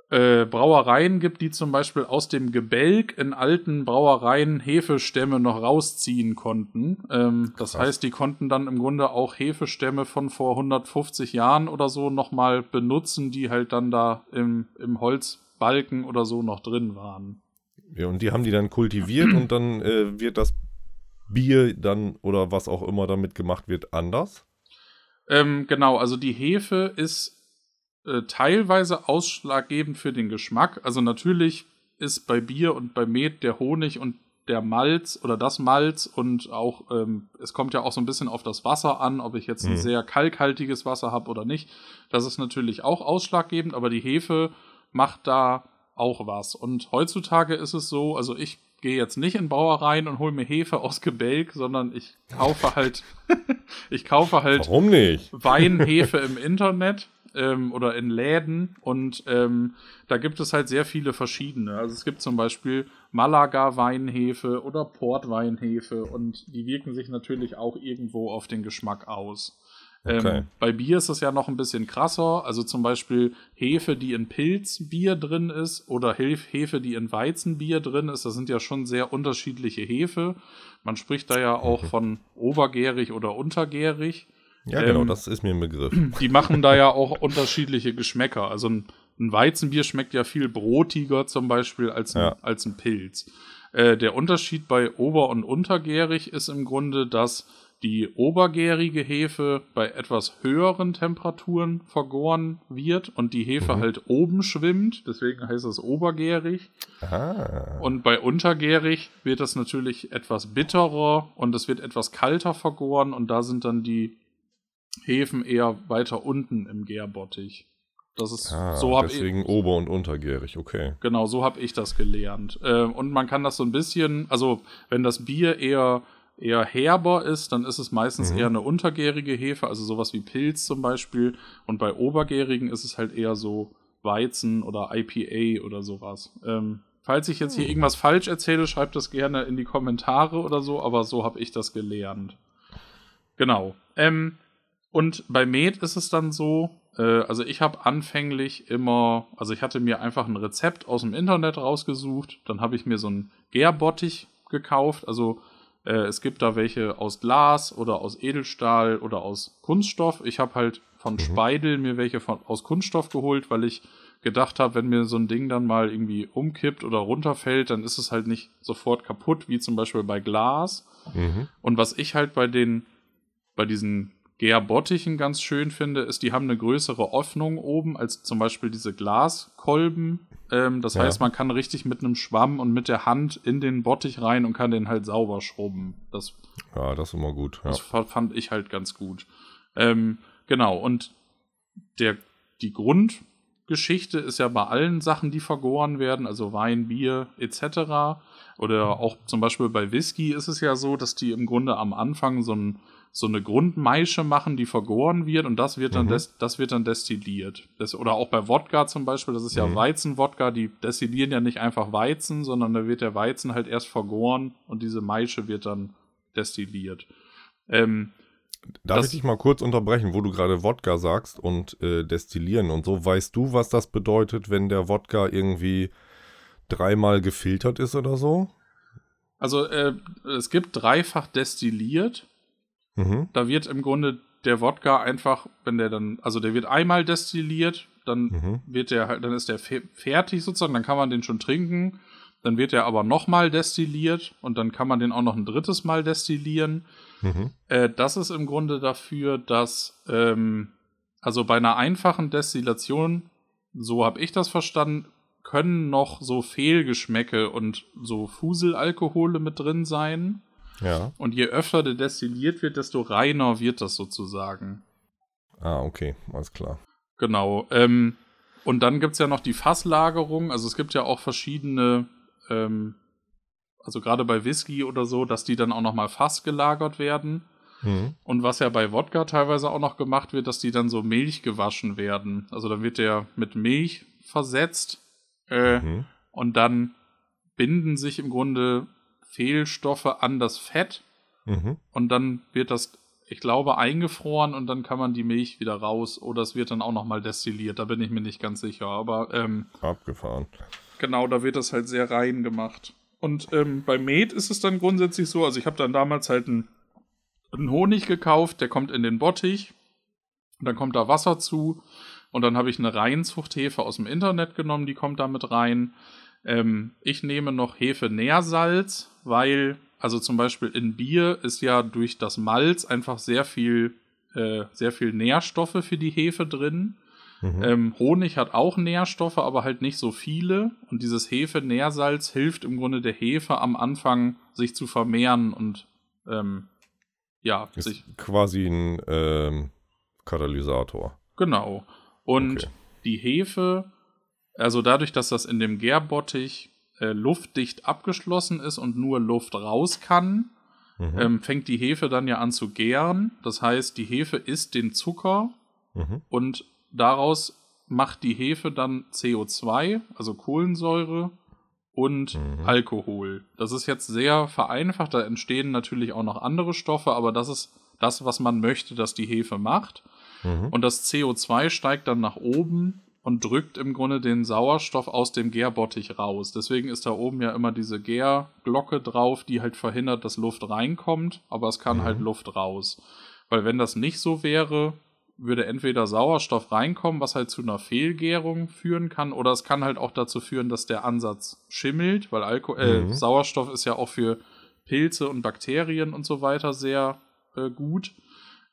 äh, Brauereien gibt, die zum Beispiel aus dem Gebälk in alten Brauereien Hefestämme noch rausziehen konnten. Ähm, das heißt, die konnten dann im Grunde auch Hefestämme von vor 150 Jahren oder so nochmal benutzen, die halt dann da im, im Holzbalken oder so noch drin waren. Ja, und die haben die dann kultiviert und dann äh, wird das Bier dann oder was auch immer damit gemacht wird anders? Ähm, genau, also die Hefe ist äh, teilweise ausschlaggebend für den Geschmack. Also natürlich ist bei Bier und bei Met der Honig und der Malz oder das Malz und auch, ähm, es kommt ja auch so ein bisschen auf das Wasser an, ob ich jetzt ein mhm. sehr kalkhaltiges Wasser habe oder nicht. Das ist natürlich auch ausschlaggebend, aber die Hefe macht da auch was. Und heutzutage ist es so, also ich gehe jetzt nicht in Bauereien und hole mir Hefe aus Gebälk, sondern ich kaufe halt, ich kaufe halt Warum nicht? Weinhefe im Internet ähm, oder in Läden und ähm, da gibt es halt sehr viele verschiedene. Also es gibt zum Beispiel Malaga Weinhefe oder Portweinhefe und die wirken sich natürlich auch irgendwo auf den Geschmack aus. Ähm, okay. Ähm, bei Bier ist es ja noch ein bisschen krasser. Also zum Beispiel Hefe, die in Pilzbier drin ist oder Hefe, die in Weizenbier drin ist. Das sind ja schon sehr unterschiedliche Hefe. Man spricht da ja auch mhm. von obergärig oder untergärig. Ja, genau, ähm, das ist mir ein Begriff. Die machen da ja auch unterschiedliche Geschmäcker. Also ein, ein, Weizenbier schmeckt ja viel brotiger zum Beispiel als ein, ja. als ein Pilz. Äh, der Unterschied bei ober- und untergärig ist im Grunde, dass die obergärige Hefe bei etwas höheren Temperaturen vergoren wird und die Hefe mhm. halt oben schwimmt, deswegen heißt es obergärig. Ah. Und bei untergärig wird das natürlich etwas bitterer und es wird etwas kalter vergoren und da sind dann die Hefen eher weiter unten im Gärbottich. Das ist ah, so habe deswegen ich, ober- und untergärig, okay. Genau, so habe ich das gelernt. Äh, und man kann das so ein bisschen, also wenn das Bier eher eher herber ist, dann ist es meistens mhm. eher eine untergärige Hefe, also sowas wie Pilz zum Beispiel. Und bei obergärigen ist es halt eher so Weizen oder IPA oder sowas. Ähm, falls ich jetzt hier mhm. irgendwas falsch erzähle, schreibt das gerne in die Kommentare oder so, aber so habe ich das gelernt. Genau. Ähm, und bei Met ist es dann so, äh, also ich habe anfänglich immer, also ich hatte mir einfach ein Rezept aus dem Internet rausgesucht, dann habe ich mir so einen Gärbottich gekauft, also äh, es gibt da welche aus Glas oder aus Edelstahl oder aus Kunststoff. Ich habe halt von mhm. Speidel mir welche von, aus Kunststoff geholt, weil ich gedacht habe, wenn mir so ein Ding dann mal irgendwie umkippt oder runterfällt, dann ist es halt nicht sofort kaputt, wie zum Beispiel bei Glas. Mhm. Und was ich halt bei den, bei diesen Gärbottichen ganz schön finde, ist, die haben eine größere Öffnung oben als zum Beispiel diese Glaskolben. Ähm, das ja. heißt, man kann richtig mit einem Schwamm und mit der Hand in den Bottich rein und kann den halt sauber schrubben. Das, ja, das ist immer gut. Ja. Das fand ich halt ganz gut. Ähm, genau, und der, die Grundgeschichte ist ja bei allen Sachen, die vergoren werden, also Wein, Bier etc. Oder auch zum Beispiel bei Whisky ist es ja so, dass die im Grunde am Anfang so ein so eine Grundmaische machen, die vergoren wird und das wird dann, mhm. des, das wird dann destilliert. Das, oder auch bei Wodka zum Beispiel, das ist ja mhm. Weizenwodka, die destillieren ja nicht einfach Weizen, sondern da wird der Weizen halt erst vergoren und diese Maische wird dann destilliert. Ähm, Darf ich dich mal kurz unterbrechen, wo du gerade Wodka sagst und äh, destillieren und so? Weißt du, was das bedeutet, wenn der Wodka irgendwie dreimal gefiltert ist oder so? Also äh, es gibt dreifach destilliert Mhm. Da wird im Grunde der Wodka einfach, wenn der dann, also der wird einmal destilliert, dann mhm. wird der halt, dann ist der fertig sozusagen, dann kann man den schon trinken. Dann wird er aber nochmal destilliert und dann kann man den auch noch ein drittes Mal destillieren. Mhm. Äh, das ist im Grunde dafür, dass, ähm, also bei einer einfachen Destillation, so habe ich das verstanden, können noch so Fehlgeschmäcke und so Fuselalkohole mit drin sein. Ja. Und je öfter der destilliert wird, desto reiner wird das sozusagen. Ah, okay, alles klar. Genau. Ähm, und dann gibt es ja noch die Fasslagerung. Also es gibt ja auch verschiedene, ähm, also gerade bei Whisky oder so, dass die dann auch nochmal Fass gelagert werden. Mhm. Und was ja bei Wodka teilweise auch noch gemacht wird, dass die dann so Milch gewaschen werden. Also dann wird der mit Milch versetzt äh, mhm. und dann binden sich im Grunde Fehlstoffe an das Fett mhm. und dann wird das, ich glaube, eingefroren und dann kann man die Milch wieder raus oder es wird dann auch nochmal destilliert, da bin ich mir nicht ganz sicher, aber ähm, abgefahren. Genau, da wird das halt sehr rein gemacht. Und ähm, bei Met ist es dann grundsätzlich so, also ich habe dann damals halt einen, Honig gekauft, der kommt in den Bottich, dann kommt da Wasser zu und dann habe ich eine Reinzuchthefe aus dem Internet genommen, die kommt da mit rein Ähm, ich nehme noch Hefe-Nährsalz, weil, also zum Beispiel in Bier ist ja durch das Malz einfach sehr viel, äh, sehr viel Nährstoffe für die Hefe drin. Mhm. Ähm, Honig hat auch Nährstoffe, aber halt nicht so viele. Und dieses Hefe-Nährsalz hilft im Grunde der Hefe am Anfang, sich zu vermehren und ähm, ja, ist sich. Quasi ein ähm, Katalysator. Genau. Und okay. die Hefe, also dadurch, dass das in dem Gärbottich äh, luftdicht abgeschlossen ist und nur Luft raus kann, mhm. ähm, fängt die Hefe dann ja an zu gären. Das heißt, die Hefe isst den Zucker mhm. und daraus macht die Hefe dann CO2, also Kohlensäure und mhm. Alkohol. Das ist jetzt sehr vereinfacht, da entstehen natürlich auch noch andere Stoffe, aber das ist das, was man möchte, dass die Hefe macht. Mhm. Und das CO2 steigt dann nach oben und drückt im Grunde den Sauerstoff aus dem Gärbottich raus. Deswegen ist da oben ja immer diese Gärglocke drauf, die halt verhindert, dass Luft reinkommt, aber es kann mhm. halt Luft raus. Weil wenn das nicht so wäre, würde entweder Sauerstoff reinkommen, was halt zu einer Fehlgärung führen kann, oder es kann halt auch dazu führen, dass der Ansatz schimmelt, weil Alko äh, mhm. Sauerstoff ist ja auch für Pilze und Bakterien und so weiter sehr äh, gut.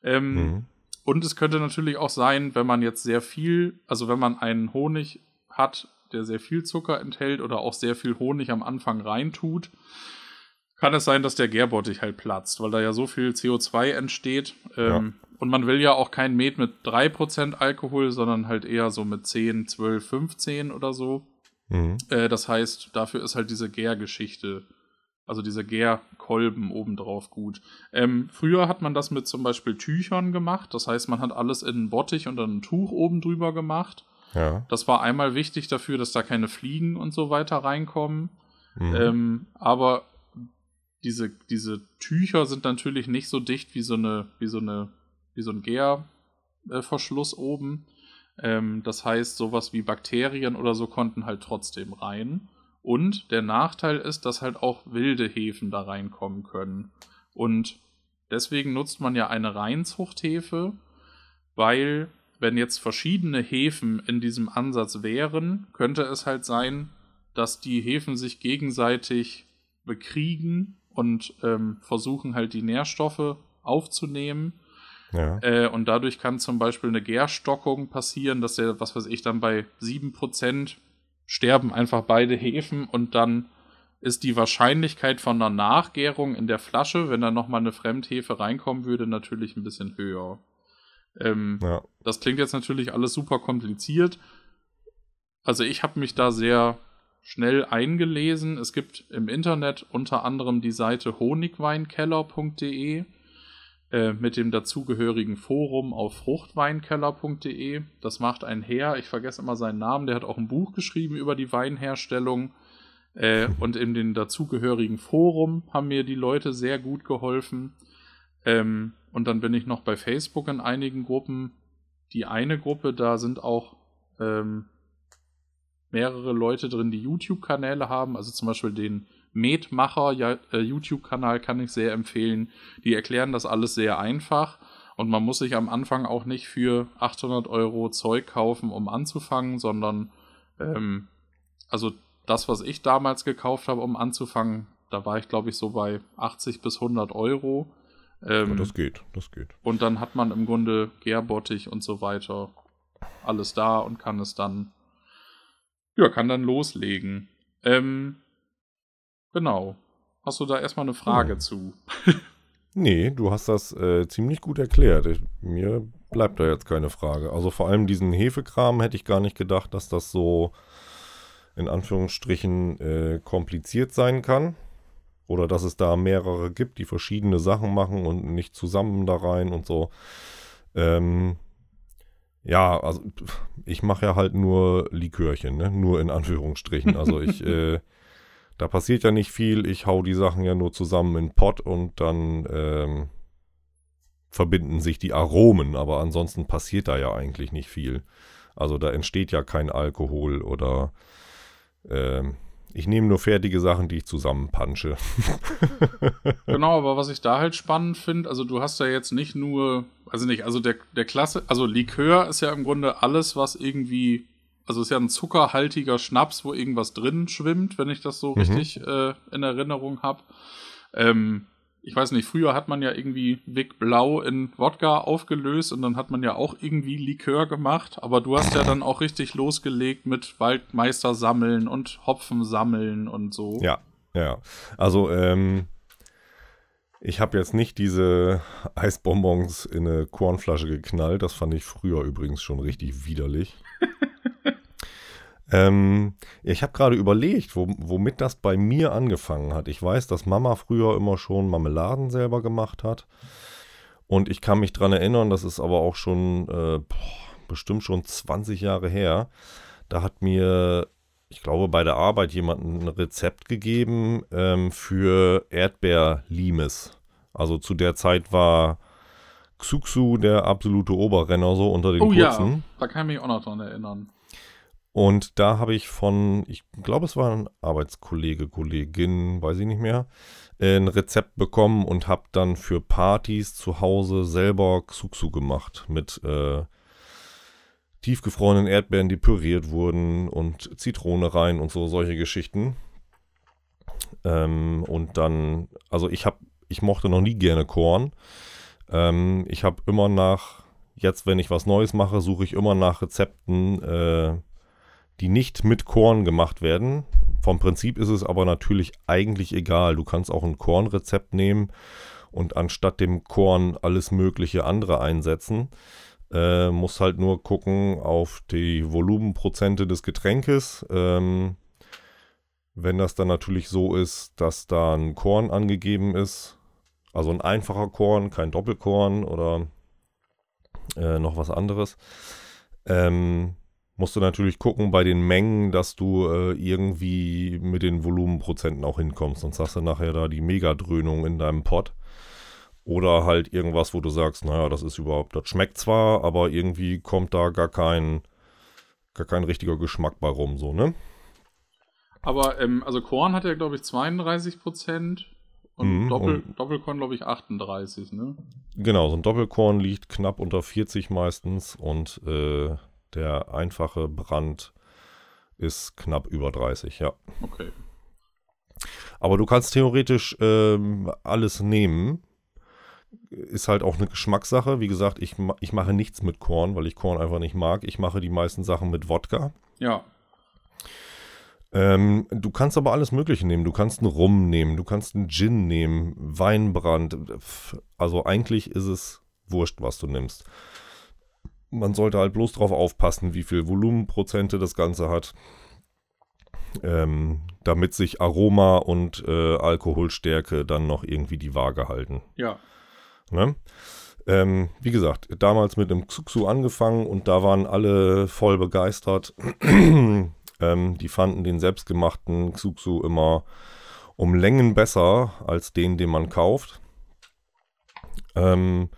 Ähm, mhm. Und es könnte natürlich auch sein, wenn man jetzt sehr viel, also wenn man einen Honig hat, der sehr viel Zucker enthält oder auch sehr viel Honig am Anfang reintut, kann es sein, dass der Gärbottich halt platzt, weil da ja so viel CO2 entsteht. Ähm, ja. Und man will ja auch kein Met mit 3% Alkohol, sondern halt eher so mit 10, 12, 15 oder so. Mhm. Äh, das heißt, dafür ist halt diese Gärgeschichte, also diese Gärkolben obendrauf gut. Ähm, früher hat man das mit zum Beispiel Tüchern gemacht. Das heißt, man hat alles in einen Bottich und dann ein Tuch oben drüber gemacht. Ja. Das war einmal wichtig dafür, dass da keine Fliegen und so weiter reinkommen. Mhm. Ähm, aber diese, diese Tücher sind natürlich nicht so dicht wie so eine, wie so eine wie so ein Gärverschluss oben. Ähm, das heißt, sowas wie Bakterien oder so konnten halt trotzdem rein. Und der Nachteil ist, dass halt auch wilde Hefen da reinkommen können. Und deswegen nutzt man ja eine Reinzuchthefe, weil wenn jetzt verschiedene Hefen in diesem Ansatz wären, könnte es halt sein, dass die Hefen sich gegenseitig bekriegen und ähm, versuchen halt die Nährstoffe aufzunehmen ja. Äh, und dadurch kann zum Beispiel eine Gärstockung passieren, dass der, was weiß ich, dann bei 7% sterben einfach beide Hefen und dann ist die Wahrscheinlichkeit von einer Nachgärung in der Flasche, wenn da nochmal eine Fremdhefe reinkommen würde, natürlich ein bisschen höher. Ähm, ja. Das klingt jetzt natürlich alles super kompliziert. Also ich habe mich da sehr schnell eingelesen. Es gibt im Internet unter anderem die Seite honigweinkeller.de. Äh, mit dem dazugehörigen Forum auf fruchtweinkeller.de. Das macht ein Herr, ich vergesse immer seinen Namen, der hat auch ein Buch geschrieben über die Weinherstellung. Äh, und in dem dazugehörigen Forum haben mir die Leute sehr gut geholfen. Ähm, und dann bin ich noch bei Facebook in einigen Gruppen. Die eine Gruppe, da sind auch ähm, mehrere Leute drin, die YouTube-Kanäle haben, also zum Beispiel den Metmacher ja, äh, YouTube-Kanal kann ich sehr empfehlen. Die erklären das alles sehr einfach und man muss sich am Anfang auch nicht für 800 Euro Zeug kaufen, um anzufangen, sondern ähm, also das, was ich damals gekauft habe, um anzufangen, da war ich glaube ich so bei 80 bis 100 Euro. Ähm, ja, das geht, das geht. Und dann hat man im Grunde Gärbottich und so weiter alles da und kann es dann, ja, kann dann loslegen. Ähm, Genau. Hast du da erstmal eine Frage hm. zu? nee, du hast das äh, ziemlich gut erklärt. Ich, mir bleibt da jetzt keine Frage. Also vor allem diesen Hefekram hätte ich gar nicht gedacht, dass das so in Anführungsstrichen äh, kompliziert sein kann. Oder dass es da mehrere gibt, die verschiedene Sachen machen und nicht zusammen da rein und so. Ähm, ja, also ich mache ja halt nur Likörchen, ne? Nur in Anführungsstrichen. Also ich äh, da passiert ja nicht viel. Ich hau die Sachen ja nur zusammen in Pott und dann ähm, verbinden sich die Aromen, aber ansonsten passiert da ja eigentlich nicht viel. Also da entsteht ja kein Alkohol oder ähm, ich nehme nur fertige Sachen, die ich zusammenpansche. genau, aber was ich da halt spannend finde, also du hast ja jetzt nicht nur, also nicht, also der, der Klasse, also Likör ist ja im Grunde alles, was irgendwie also ist ja ein zuckerhaltiger Schnaps, wo irgendwas drin schwimmt, wenn ich das so mhm. richtig äh, in Erinnerung habe. Ähm, ich weiß nicht, früher hat man ja irgendwie Vic Blau in Wodka aufgelöst und dann hat man ja auch irgendwie Likör gemacht, aber du hast ja dann auch richtig losgelegt mit Waldmeister sammeln und Hopfen sammeln und so. Ja, ja. Also, ähm, ich habe jetzt nicht diese Eisbonbons in eine Kornflasche geknallt. Das fand ich früher übrigens schon richtig widerlich. Ähm, ich habe gerade überlegt, wo, womit das bei mir angefangen hat. Ich weiß, dass Mama früher immer schon Marmeladen selber gemacht hat. Und ich kann mich daran erinnern, das ist aber auch schon äh, boah, bestimmt schon 20 Jahre her. Da hat mir, ich glaube, bei der Arbeit jemand ein Rezept gegeben ähm, für Erdbeerlimes. Also zu der Zeit war Xuxu der absolute Oberrenner so unter den oh, Kurzen. Ja, da kann ich mich auch noch dran erinnern. Und da habe ich von, ich glaube, es war ein Arbeitskollege, Kollegin, weiß ich nicht mehr, ein Rezept bekommen und habe dann für Partys zu Hause selber Xuxu gemacht mit äh, tiefgefrorenen Erdbeeren, die püriert wurden und Zitrone rein und so solche Geschichten. Ähm, und dann, also ich habe ich mochte noch nie gerne Korn. Ähm, ich habe immer nach, jetzt wenn ich was Neues mache, suche ich immer nach Rezepten, äh, die nicht mit Korn gemacht werden. Vom Prinzip ist es aber natürlich eigentlich egal. Du kannst auch ein Kornrezept nehmen und anstatt dem Korn alles mögliche andere einsetzen. Äh, musst halt nur gucken auf die Volumenprozente des Getränkes. Ähm, wenn das dann natürlich so ist, dass da ein Korn angegeben ist, also ein einfacher Korn, kein Doppelkorn oder äh, noch was anderes, ähm, musst du natürlich gucken bei den Mengen, dass du äh, irgendwie mit den Volumenprozenten auch hinkommst. Sonst hast du nachher da die Megadröhnung in deinem Pot. Oder halt irgendwas, wo du sagst, naja, das ist überhaupt, das schmeckt zwar, aber irgendwie kommt da gar kein, gar kein richtiger Geschmack bei rum, so, ne? Aber, ähm, also Korn hat ja, glaube ich, 32 Prozent und, mhm, Doppel, und Doppelkorn, glaube ich, 38, ne? Genau, so ein Doppelkorn liegt knapp unter 40 meistens und äh, der einfache Brand ist knapp über 30, ja. Okay. Aber du kannst theoretisch ähm, alles nehmen. Ist halt auch eine Geschmackssache. Wie gesagt, ich, ich mache nichts mit Korn, weil ich Korn einfach nicht mag. Ich mache die meisten Sachen mit Wodka. Ja. Ähm, du kannst aber alles Mögliche nehmen. Du kannst einen Rum nehmen, du kannst einen Gin nehmen, Weinbrand. Also eigentlich ist es wurscht, was du nimmst. Man sollte halt bloß darauf aufpassen, wie viel Volumenprozente das Ganze hat. Ähm, damit sich Aroma und äh, Alkoholstärke dann noch irgendwie die Waage halten. Ja. Ne? Ähm, wie gesagt, damals mit dem Xuxu angefangen und da waren alle voll begeistert. Ähm, die fanden den selbstgemachten Xuxu immer um Längen besser als den, den man kauft. Ähm,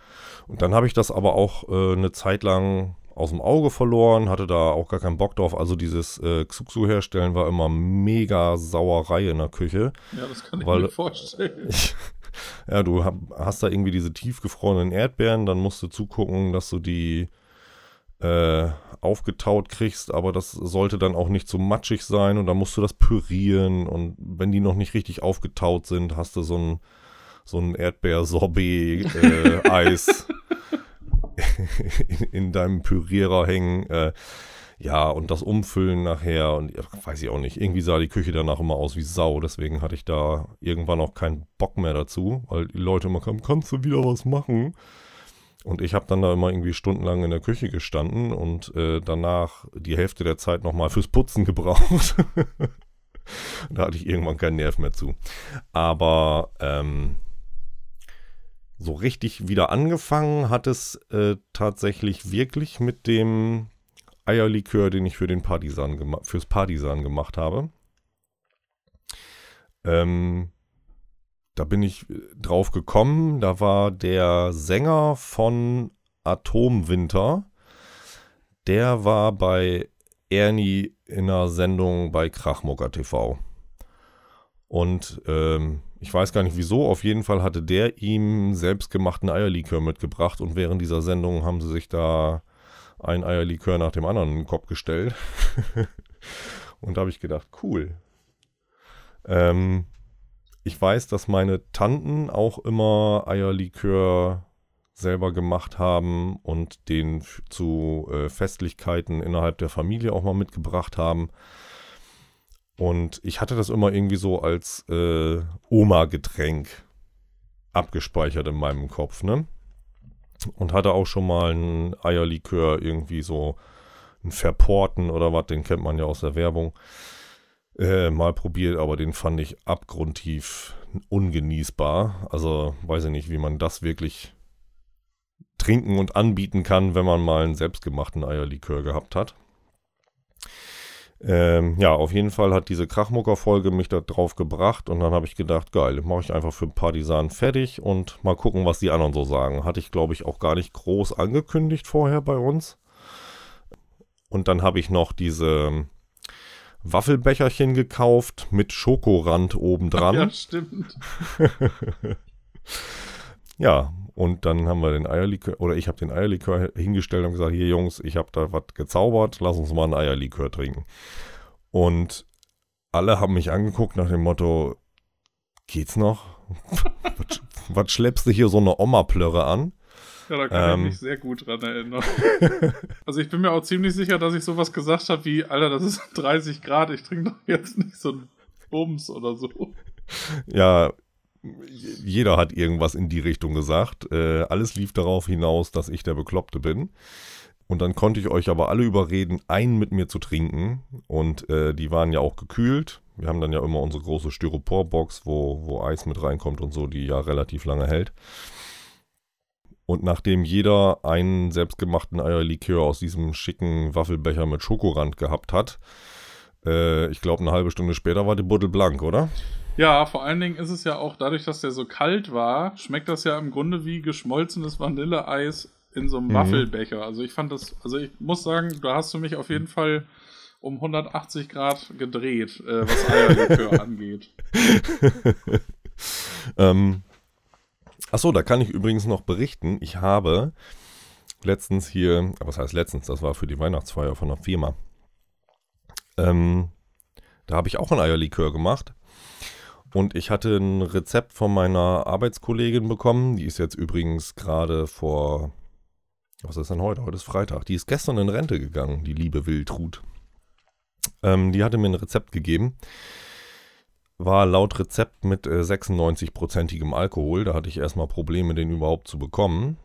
und dann habe ich das aber auch äh, eine Zeit lang aus dem Auge verloren, hatte da auch gar keinen Bock drauf. Also dieses äh, Xuxu herstellen war immer mega Sauerei in der Küche. Ja, das kann ich weil, mir vorstellen. ja, du hab, hast da irgendwie diese tiefgefrorenen Erdbeeren, dann musst du zugucken, dass du die äh, aufgetaut kriegst, aber das sollte dann auch nicht so matschig sein und dann musst du das pürieren und wenn die noch nicht richtig aufgetaut sind, hast du so ein, so ein Erdbeer-Sorbet-Eis äh, in, in, deinem Pürierer hängen. Äh, ja, und das Umfüllen nachher und weiß ich auch nicht. Irgendwie sah die Küche danach immer aus wie Sau. Deswegen hatte ich da irgendwann auch keinen Bock mehr dazu, weil die Leute immer kamen, kannst du wieder was machen? Und ich habe dann da immer irgendwie stundenlang in der Küche gestanden und äh, danach die Hälfte der Zeit nochmal fürs Putzen gebraucht. da hatte ich irgendwann keinen Nerv mehr zu. Aber ähm, so richtig wieder angefangen hat es äh, tatsächlich wirklich mit dem Eierlikör, den ich für den Partisan fürs Partisan gemacht habe. Ähm, da bin ich äh, drauf gekommen. Da war der Sänger von Atomwinter. Der war bei Ernie in einer Sendung bei Krachmucker TV. Und ähm, ich weiß gar nicht wieso, auf jeden Fall hatte der ihm selbstgemachten Eierlikör mitgebracht und während dieser Sendung haben sie sich da ein Eierlikör nach dem anderen in den Kopf gestellt. und da habe ich gedacht, cool. Ähm, ich weiß, dass meine Tanten auch immer Eierlikör selber gemacht haben und den zu äh, Festlichkeiten innerhalb der Familie auch mal mitgebracht haben. Und ich hatte das immer irgendwie so als äh, Oma-Getränk abgespeichert in meinem Kopf, ne? Und hatte auch schon mal ein Eierlikör, irgendwie so ein Verporten oder was, den kennt man ja aus der Werbung, äh, mal probiert, aber den fand ich abgrundtief ungenießbar. Also weiß ich nicht, wie man das wirklich trinken und anbieten kann, wenn man mal einen selbstgemachten Eierlikör gehabt hat. Ähm, ja, auf jeden Fall hat diese Krachmucker-Folge mich da drauf gebracht und dann habe ich gedacht, geil, mache ich einfach für Partisan fertig und mal gucken, was die anderen so sagen. Hatte ich, glaube ich, auch gar nicht groß angekündigt vorher bei uns. Und dann habe ich noch diese Waffelbecherchen gekauft mit Schokorand obendran. Ja, stimmt. ja, und dann haben wir den Eierlikör, oder ich habe den Eierlikör hingestellt und gesagt, hier Jungs, ich habe da was gezaubert, lass uns mal einen Eierlikör trinken. Und alle haben mich angeguckt nach dem Motto, geht's noch? was, was, schleppst du hier so eine Oma-Plörre an? Ja, da kann ähm, ich mich sehr gut dran erinnern. also ich bin mir auch ziemlich sicher, dass ich sowas gesagt habe wie, Alter, das ist 30 Grad, ich trinke doch jetzt nicht so einen Bums oder so. Ja, jeder hat irgendwas in die Richtung gesagt. Äh, alles lief darauf hinaus, dass ich der Bekloppte bin. Und dann konnte ich euch aber alle überreden, einen mit mir zu trinken. Und äh, die waren ja auch gekühlt. Wir haben dann ja immer unsere große Styroporbox, wo, wo Eis mit reinkommt und so, die ja relativ lange hält. Und nachdem jeder einen selbstgemachten Eierlikör aus diesem schicken Waffelbecher mit Schokorand gehabt hat, äh, ich glaube, eine halbe Stunde später war die Buddel blank, oder? Ja, vor allen Dingen ist es ja auch dadurch, dass der so kalt war, schmeckt das ja im Grunde wie geschmolzenes Vanilleeis in so einem mhm. Waffelbecher. Also ich fand das, also ich muss sagen, da hast du mich auf jeden Fall um 180 Grad gedreht, äh, was Eierlikör angeht. ähm, achso, da kann ich übrigens noch berichten. Ich habe letztens hier, was heißt letztens, das war für die Weihnachtsfeier von der Firma. Ähm, da habe ich auch ein Eierlikör gemacht. Und ich hatte ein Rezept von meiner Arbeitskollegin bekommen. Die ist jetzt übrigens gerade vor, was ist denn heute? Heute ist Freitag. Die ist gestern in Rente gegangen, die liebe Wildrut. Ähm, die hatte mir ein Rezept gegeben. War laut Rezept mit äh, 96-prozentigem Alkohol. Da hatte ich erstmal Probleme, den überhaupt zu bekommen.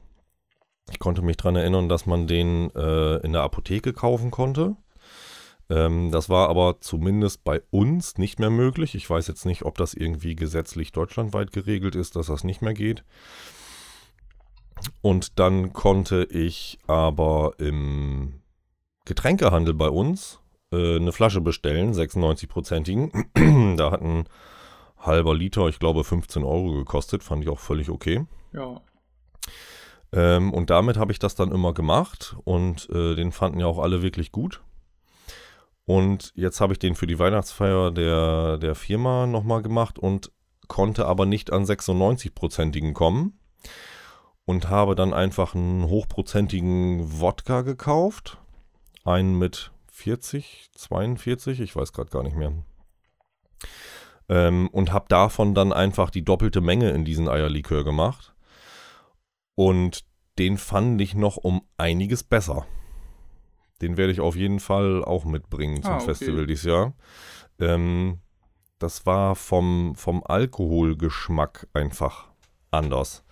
Ich konnte mich daran erinnern, dass man den äh, in der Apotheke kaufen konnte. Ähm, das war aber zumindest bei uns nicht mehr möglich. Ich weiß jetzt nicht, ob das irgendwie gesetzlich deutschlandweit geregelt ist, dass das nicht mehr geht. Und dann konnte ich aber im Getränkehandel bei uns äh, eine Flasche bestellen, 96-prozentigen. da hat ein halber Liter, ich glaube, 15 Euro gekostet. Fand ich auch völlig okay. Ja. Ähm, und damit habe ich das dann immer gemacht und äh, den fanden ja auch alle wirklich gut. Und jetzt habe ich den für die Weihnachtsfeier der, der Firma nochmal gemacht und konnte aber nicht an 96-prozentigen kommen. Und habe dann einfach einen hochprozentigen Wodka gekauft. Einen mit 40, 42, ich weiß gerade gar nicht mehr. Ähm, und habe davon dann einfach die doppelte Menge in diesen Eierlikör gemacht. Und den fand ich noch um einiges besser. Den werde ich auf jeden Fall auch mitbringen zum ah, okay. Festival dieses Jahr. Ähm, das war vom, vom Alkoholgeschmack einfach anders.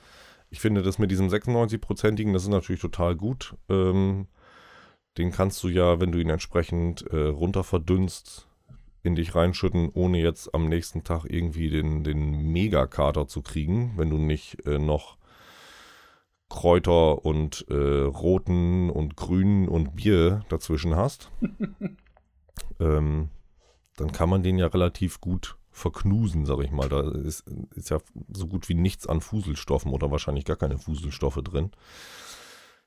Ich finde das mit diesem 96-prozentigen, das ist natürlich total gut. Ähm, den kannst du ja, wenn du ihn entsprechend äh, runter verdünnst, in dich reinschütten, ohne jetzt am nächsten Tag irgendwie den, den Megakater zu kriegen, wenn du nicht äh, noch Kräuter und äh, roten und grünen und Bier dazwischen hast, ähm, dann kann man den ja relativ gut verknusen, sag ich mal. Da ist, ist, ja so gut wie nichts an Fuselstoffen oder wahrscheinlich gar keine Fuselstoffe drin.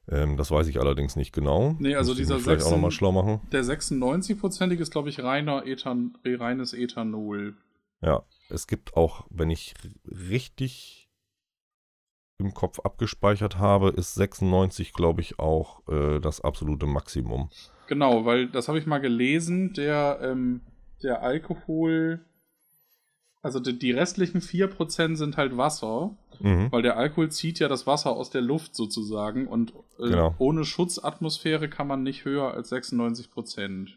Ähm, das weiß ich allerdings nicht genau. Nee, also dieser vielleicht 6, auch noch mal schlau machen. Der 96-prozentige ist, glaube ich, reiner Ethan, reines Ethanol. Ja, es gibt auch, wenn ich richtig im Kopf abgespeichert habe, ist 96, glaube ich, auch äh, das absolute Maximum. Genau, weil das habe ich mal gelesen, der, ähm, der Alkohol, also die, die restlichen 4% sind halt Wasser, mhm. weil der Alkohol zieht ja das Wasser aus der Luft sozusagen und äh, genau. ohne Schutzatmosphäre kann man nicht höher als 96%.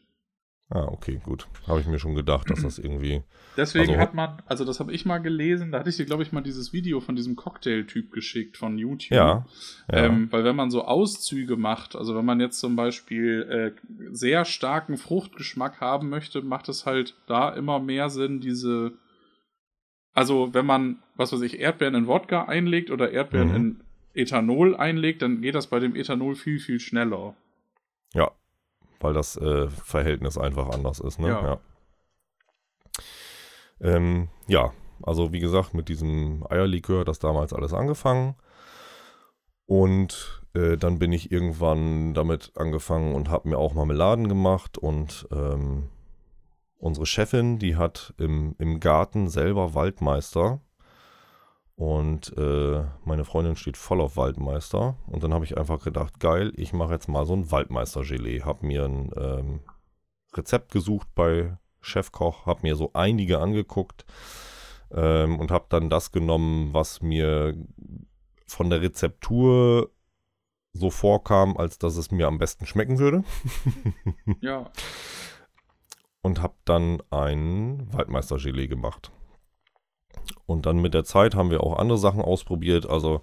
Ah, okay, gut. Habe ich mir schon gedacht, dass das irgendwie. Deswegen also, hat man, also das habe ich mal gelesen, da hatte ich dir, glaube ich, mal dieses Video von diesem Cocktail-Typ geschickt von YouTube. Ja. ja. Ähm, weil wenn man so Auszüge macht, also wenn man jetzt zum Beispiel äh, sehr starken Fruchtgeschmack haben möchte, macht es halt da immer mehr Sinn, diese. Also wenn man, was weiß ich, Erdbeeren in Wodka einlegt oder Erdbeeren mhm. in Ethanol einlegt, dann geht das bei dem Ethanol viel, viel schneller. Ja, weil das äh, Verhältnis einfach anders ist. Ne? Ja. Ja. Ähm, ja, also wie gesagt, mit diesem Eierlikör hat das damals alles angefangen. Und äh, dann bin ich irgendwann damit angefangen und habe mir auch Marmeladen gemacht. Und ähm, unsere Chefin, die hat im, im Garten selber Waldmeister. Und äh, meine Freundin steht voll auf Waldmeister. Und dann habe ich einfach gedacht, geil, ich mache jetzt mal so ein Waldmeister-Gelee. Habe mir ein ähm, Rezept gesucht bei Chefkoch, habe mir so einige angeguckt ähm, und habe dann das genommen, was mir von der Rezeptur so vorkam, als dass es mir am besten schmecken würde. ja. Und habe dann ein Waldmeister-Gelee gemacht. Und dann mit der Zeit haben wir auch andere Sachen ausprobiert. Also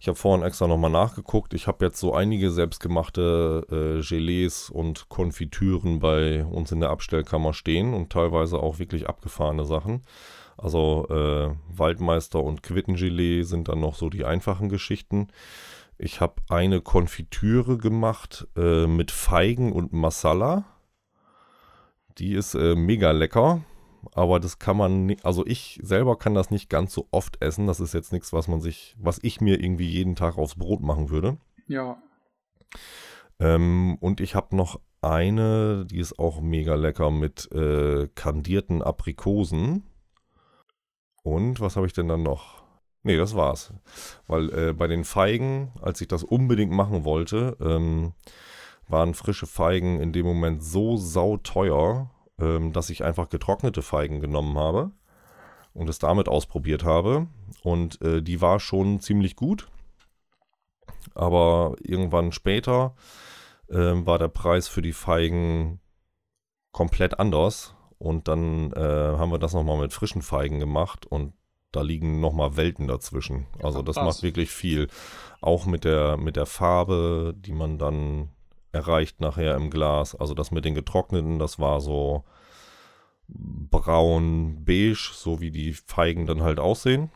ich habe vorhin extra nochmal nachgeguckt. Ich habe jetzt so einige selbstgemachte äh, Gelees und Konfitüren bei uns in der Abstellkammer stehen und teilweise auch wirklich abgefahrene Sachen. Also äh, Waldmeister und Quittengelee sind dann noch so die einfachen Geschichten. Ich habe eine Konfitüre gemacht äh, mit Feigen und Masala. Die ist äh, mega lecker aber das kann man also ich selber kann das nicht ganz so oft essen. Das ist jetzt nichts, was man sich, was ich mir irgendwie jeden Tag aufs Brot machen würde. Ja. Ähm, und ich habe noch eine, die ist auch mega lecker mit äh, kandierten Aprikosen. Und was habe ich denn dann noch? Nee, das war's. Weil äh, bei den Feigen, als ich das unbedingt machen wollte, ähm, waren frische Feigen in dem Moment so sauteuer, ähm, dass ich einfach getrocknete Feigen genommen habe und es damit ausprobiert habe. Und äh, die war schon ziemlich gut. Aber irgendwann später äh, war der Preis für die Feigen komplett anders. Und dann äh, haben wir das nochmal mit frischen Feigen gemacht und da liegen nochmal Welten dazwischen. Also das macht wirklich viel. Auch mit der, mit der Farbe, die man dann erreicht nachher im Glas. Also das mit den getrockneten, das war so braun-beige, so wie die Feigen dann halt aussehen.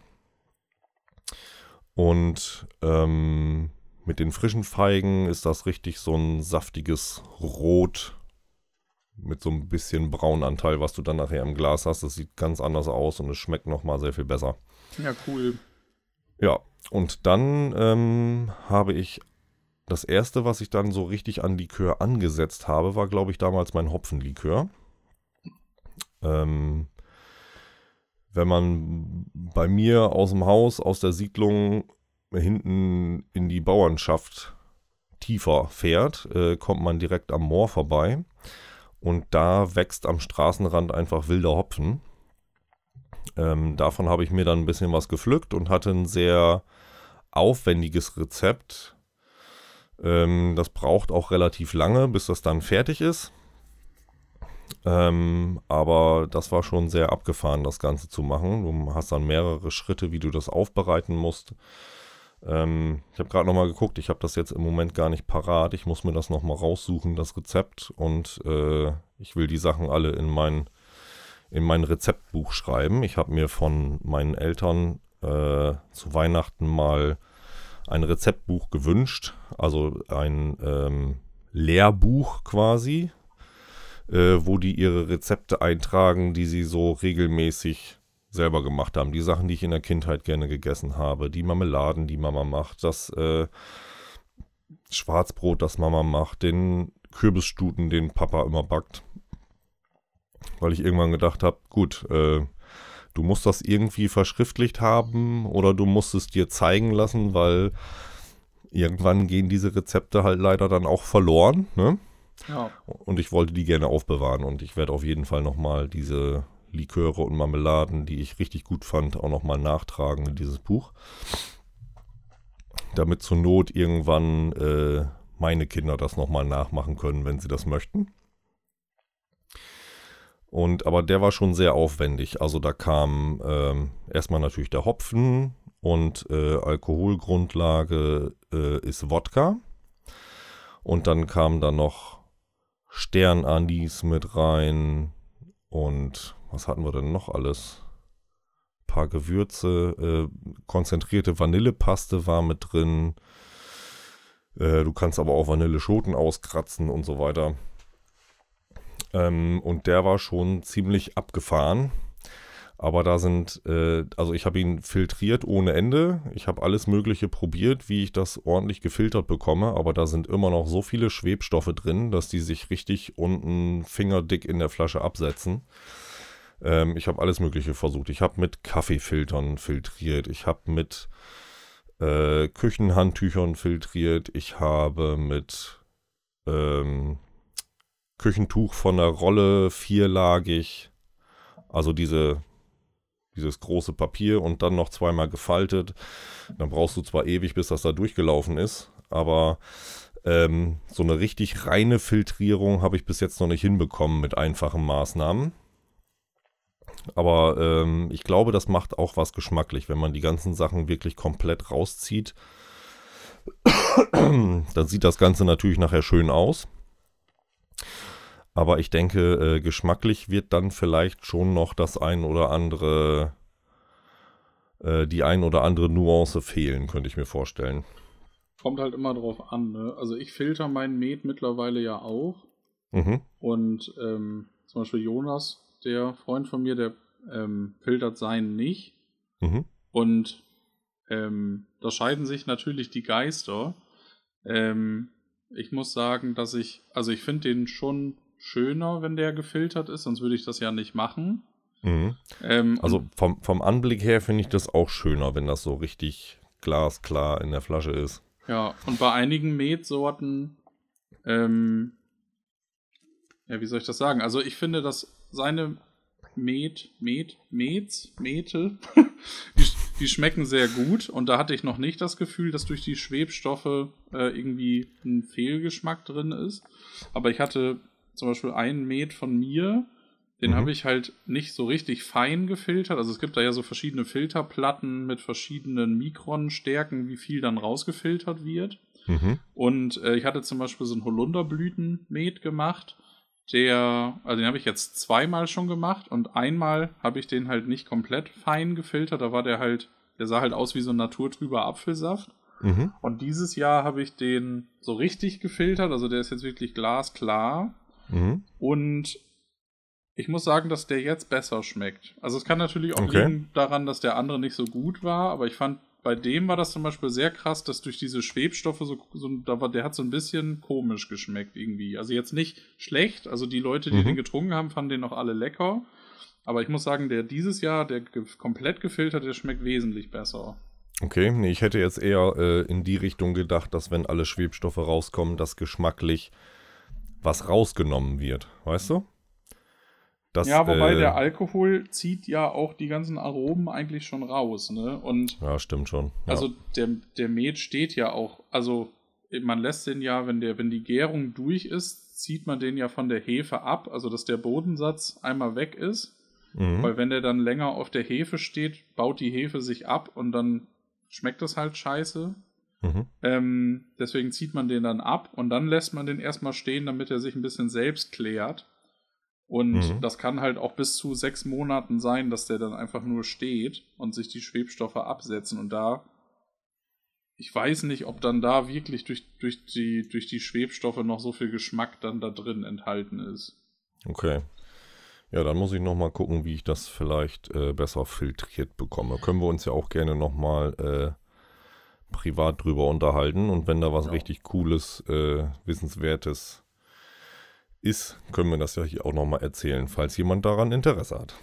Und ähm, mit den frischen Feigen ist das richtig so ein saftiges Rot mit so ein bisschen Braunanteil, was du dann nachher im Glas hast. Das sieht ganz anders aus und es schmeckt nochmal sehr viel besser. Ja, cool. Ja, und dann ähm, habe ich das erste, was ich dann so richtig an Likör angesetzt habe, war, glaube ich, damals mein Hopfenlikör. Ähm, wenn man bei mir aus dem Haus, aus der Siedlung hinten in die Bauernschaft tiefer fährt, äh, kommt man direkt am Moor vorbei. Und da wächst am Straßenrand einfach wilder Hopfen. Ähm, davon habe ich mir dann ein bisschen was gepflückt und hatte ein sehr aufwendiges Rezept. Ähm, das braucht auch relativ lange, bis das dann fertig ist. Ähm, aber das war schon sehr abgefahren, das Ganze zu machen. Du hast dann mehrere Schritte, wie du das aufbereiten musst. Ähm, ich habe gerade nochmal geguckt, ich habe das jetzt im Moment gar nicht parat. Ich muss mir das nochmal raussuchen, das Rezept. Und äh, ich will die Sachen alle in mein, in mein Rezeptbuch schreiben. Ich habe mir von meinen Eltern äh, zu Weihnachten mal ein Rezeptbuch gewünscht. Also ein ähm, Lehrbuch quasi äh, wo die ihre Rezepte eintragen, die sie so regelmäßig selber gemacht haben. Die Sachen, die ich in der Kindheit gerne gegessen habe. Die Marmeladen, die Mama macht. Das äh, Schwarzbrot, das Mama macht. Den Kürbisstuten, den Papa immer backt. Weil ich irgendwann gedacht habe, gut, äh, du musst das irgendwie verschriftlicht haben oder du musst es dir zeigen lassen, weil irgendwann gehen diese Rezepte halt leider dann auch verloren. Ne? Ja. Und ich wollte die gerne aufbewahren und ich werde auf jeden Fall nochmal diese Liköre und Marmeladen, die ich richtig gut fand, auch nochmal nachtragen in dieses Buch. Damit zur Not irgendwann äh, meine Kinder das nochmal nachmachen können, wenn sie das möchten. Und aber der war schon sehr aufwendig. Also da kam ähm, erstmal natürlich der Hopfen und äh, Alkoholgrundlage äh, ist Wodka. Und dann kam da noch Sternanis mit rein und was hatten wir denn noch alles? Ein paar Gewürze, äh, konzentrierte Vanillepaste war mit drin. Äh, du kannst aber auch Vanilleschoten auskratzen und so weiter. Ähm, und der war schon ziemlich abgefahren. Aber da sind, äh, also ich habe ihn filtriert ohne Ende. Ich habe alles Mögliche probiert, wie ich das ordentlich gefiltert bekomme. Aber da sind immer noch so viele Schwebstoffe drin, dass die sich richtig unten fingerdick in der Flasche absetzen. Ähm, ich habe alles Mögliche versucht. Ich habe mit Kaffeefiltern filtriert. Ich habe mit äh, Küchenhandtüchern filtriert. Ich habe mit ähm, Küchentuch von der Rolle vierlagig, also diese, dieses große Papier und dann noch zweimal gefaltet. Dann brauchst du zwar ewig, bis das da durchgelaufen ist, aber ähm, so eine richtig reine Filtrierung habe ich bis jetzt noch nicht hinbekommen mit einfachen Maßnahmen. Aber ähm, ich glaube, das macht auch was geschmacklich, wenn man die ganzen Sachen wirklich komplett rauszieht. dann sieht das Ganze natürlich nachher schön aus. Aber ich denke, äh, geschmacklich wird dann vielleicht schon noch das ein oder andere, äh, die ein oder andere Nuance fehlen, könnte ich mir vorstellen. Kommt halt immer drauf an. Ne? Also ich filter meinen Met mittlerweile ja auch. Mhm. Und ähm, zum Beispiel Jonas der Freund von mir, der ähm, filtert seinen nicht. Mhm. Und ähm, da scheiden sich natürlich die Geister. Ähm, ich muss sagen, dass ich, also ich finde den schon schöner, wenn der gefiltert ist, sonst würde ich das ja nicht machen. Mhm. Ähm, also vom, vom Anblick her finde ich das auch schöner, wenn das so richtig glasklar in der Flasche ist. Ja, und bei einigen Metsorten, ähm, ja, wie soll ich das sagen? Also ich finde, dass seine Met, Met, Mets, Mete, die, die, schmecken sehr gut und da hatte ich noch nicht das Gefühl, dass durch die Schwebstoffe äh, irgendwie ein Fehlgeschmack drin ist. Aber ich hatte zum Beispiel einen Met von mir, den mhm. habe ich halt nicht so richtig fein gefiltert. Also es gibt da ja so verschiedene Filterplatten mit verschiedenen Mikronstärken, wie viel dann rausgefiltert wird. Mhm. Und äh, ich hatte zum Beispiel so ein Holunderblütenmet gemacht der, also den habe ich jetzt zweimal schon gemacht und einmal habe ich den halt nicht komplett fein gefiltert. Da war der halt, der sah halt aus wie so ein naturtrüber Apfelsaft. Mhm. Und dieses Jahr habe ich den so richtig gefiltert, also der ist jetzt wirklich glasklar. Mhm. Und ich muss sagen, dass der jetzt besser schmeckt. Also es kann natürlich auch okay. liegen daran, dass der andere nicht so gut war, aber ich fand bei dem war das zum Beispiel sehr krass, dass durch diese Schwebstoffe so, so da war, der hat so ein bisschen komisch geschmeckt irgendwie. Also jetzt nicht schlecht, also die Leute, die mhm. den getrunken haben, fanden den noch alle lecker. Aber ich muss sagen, der dieses Jahr, der ge komplett gefiltert, der schmeckt wesentlich besser. Okay, nee, ich hätte jetzt eher äh, in die Richtung gedacht, dass wenn alle Schwebstoffe rauskommen, dass geschmacklich was rausgenommen wird, weißt du? Das, ja, wobei äh, der Alkohol zieht ja auch die ganzen Aromen eigentlich schon raus, ne? Und ja, stimmt schon. Ja. Also der, der Met steht ja auch, also man lässt den ja, wenn der, wenn die Gärung durch ist, zieht man den ja von der Hefe ab, also dass der Bodensatz einmal weg ist. Mhm. Weil wenn der dann länger auf der Hefe steht, baut die Hefe sich ab und dann schmeckt das halt scheiße. Mhm. Ähm, deswegen zieht man den dann ab und dann lässt man den erstmal stehen, damit er sich ein bisschen selbst klärt. Und mhm. das kann halt auch bis zu sechs Monaten sein, dass der dann einfach nur steht und sich die Schwebstoffe absetzen. Und da, ich weiß nicht, ob dann da wirklich durch, durch, die, durch die Schwebstoffe noch so viel Geschmack dann da drin enthalten ist. Okay. Ja, dann muss ich nochmal gucken, wie ich das vielleicht äh, besser filtriert bekomme. Können wir uns ja auch gerne nochmal äh, privat drüber unterhalten. Und wenn da was ja. richtig Cooles, äh, Wissenswertes ist, können wir das ja hier auch nochmal erzählen, falls jemand daran Interesse hat.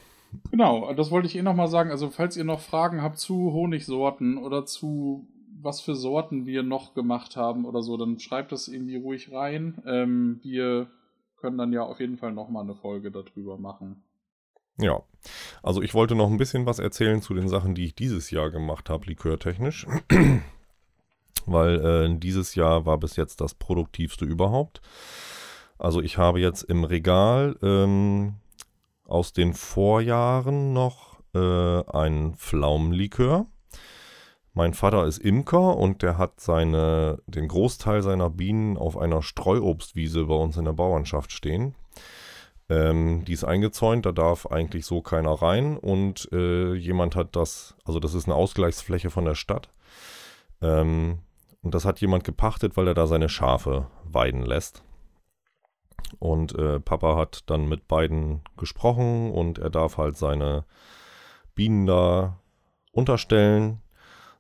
Genau, das wollte ich eh nochmal sagen. Also, falls ihr noch Fragen habt zu Honigsorten oder zu was für Sorten wir noch gemacht haben oder so, dann schreibt das irgendwie ruhig rein. Ähm, wir können dann ja auf jeden Fall nochmal eine Folge darüber machen. Ja, also ich wollte noch ein bisschen was erzählen zu den Sachen, die ich dieses Jahr gemacht habe, likörtechnisch. Weil äh, dieses Jahr war bis jetzt das produktivste überhaupt. Also ich habe jetzt im Regal ähm, aus den Vorjahren noch äh, ein Pflaumenlikör. Mein Vater ist Imker und der hat seine, den Großteil seiner Bienen auf einer Streuobstwiese bei uns in der Bauernschaft stehen. Ähm, die ist eingezäunt, da darf eigentlich so keiner rein und äh, jemand hat das, also das ist eine Ausgleichsfläche von der Stadt. Ähm, und das hat jemand gepachtet, weil er da seine Schafe weiden lässt. Und äh, Papa hat dann mit beiden gesprochen und er darf halt seine Bienen da unterstellen.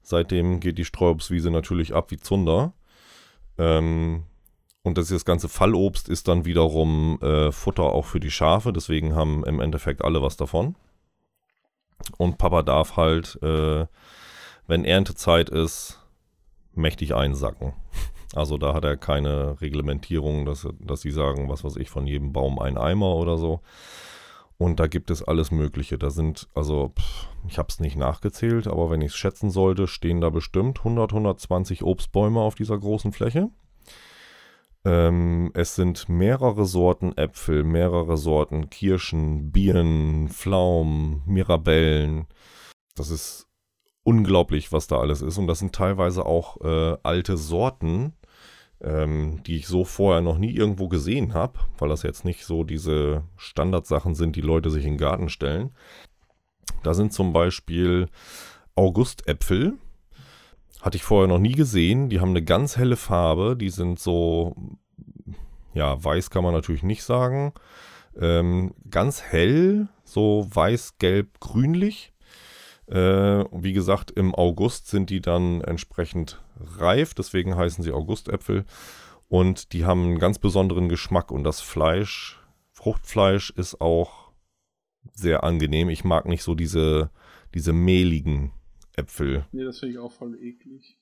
Seitdem geht die Streuobstwiese natürlich ab wie Zunder. Ähm, und das, das ganze Fallobst ist dann wiederum äh, Futter auch für die Schafe. Deswegen haben im Endeffekt alle was davon. Und Papa darf halt, äh, wenn Erntezeit ist, mächtig einsacken. Also da hat er keine Reglementierung, dass, dass sie sagen, was weiß ich, von jedem Baum ein Eimer oder so. Und da gibt es alles Mögliche. Da sind, also, ich habe es nicht nachgezählt, aber wenn ich es schätzen sollte, stehen da bestimmt 100, 120 Obstbäume auf dieser großen Fläche. Ähm, es sind mehrere Sorten Äpfel, mehrere Sorten Kirschen, Birnen, Pflaumen, Mirabellen. Das ist unglaublich, was da alles ist. Und das sind teilweise auch äh, alte Sorten, ähm, die ich so vorher noch nie irgendwo gesehen habe, weil das jetzt nicht so diese Standardsachen sind, die Leute sich in den Garten stellen. Da sind zum Beispiel Augustäpfel. Hatte ich vorher noch nie gesehen. Die haben eine ganz helle Farbe. Die sind so, ja, weiß kann man natürlich nicht sagen. Ähm, ganz hell, so weiß, gelb, grünlich. Äh, wie gesagt, im August sind die dann entsprechend reif, deswegen heißen sie Augustäpfel. Und die haben einen ganz besonderen Geschmack und das Fleisch, Fruchtfleisch ist auch sehr angenehm. Ich mag nicht so diese, diese mehligen Äpfel. Nee, das finde ich auch voll eklig.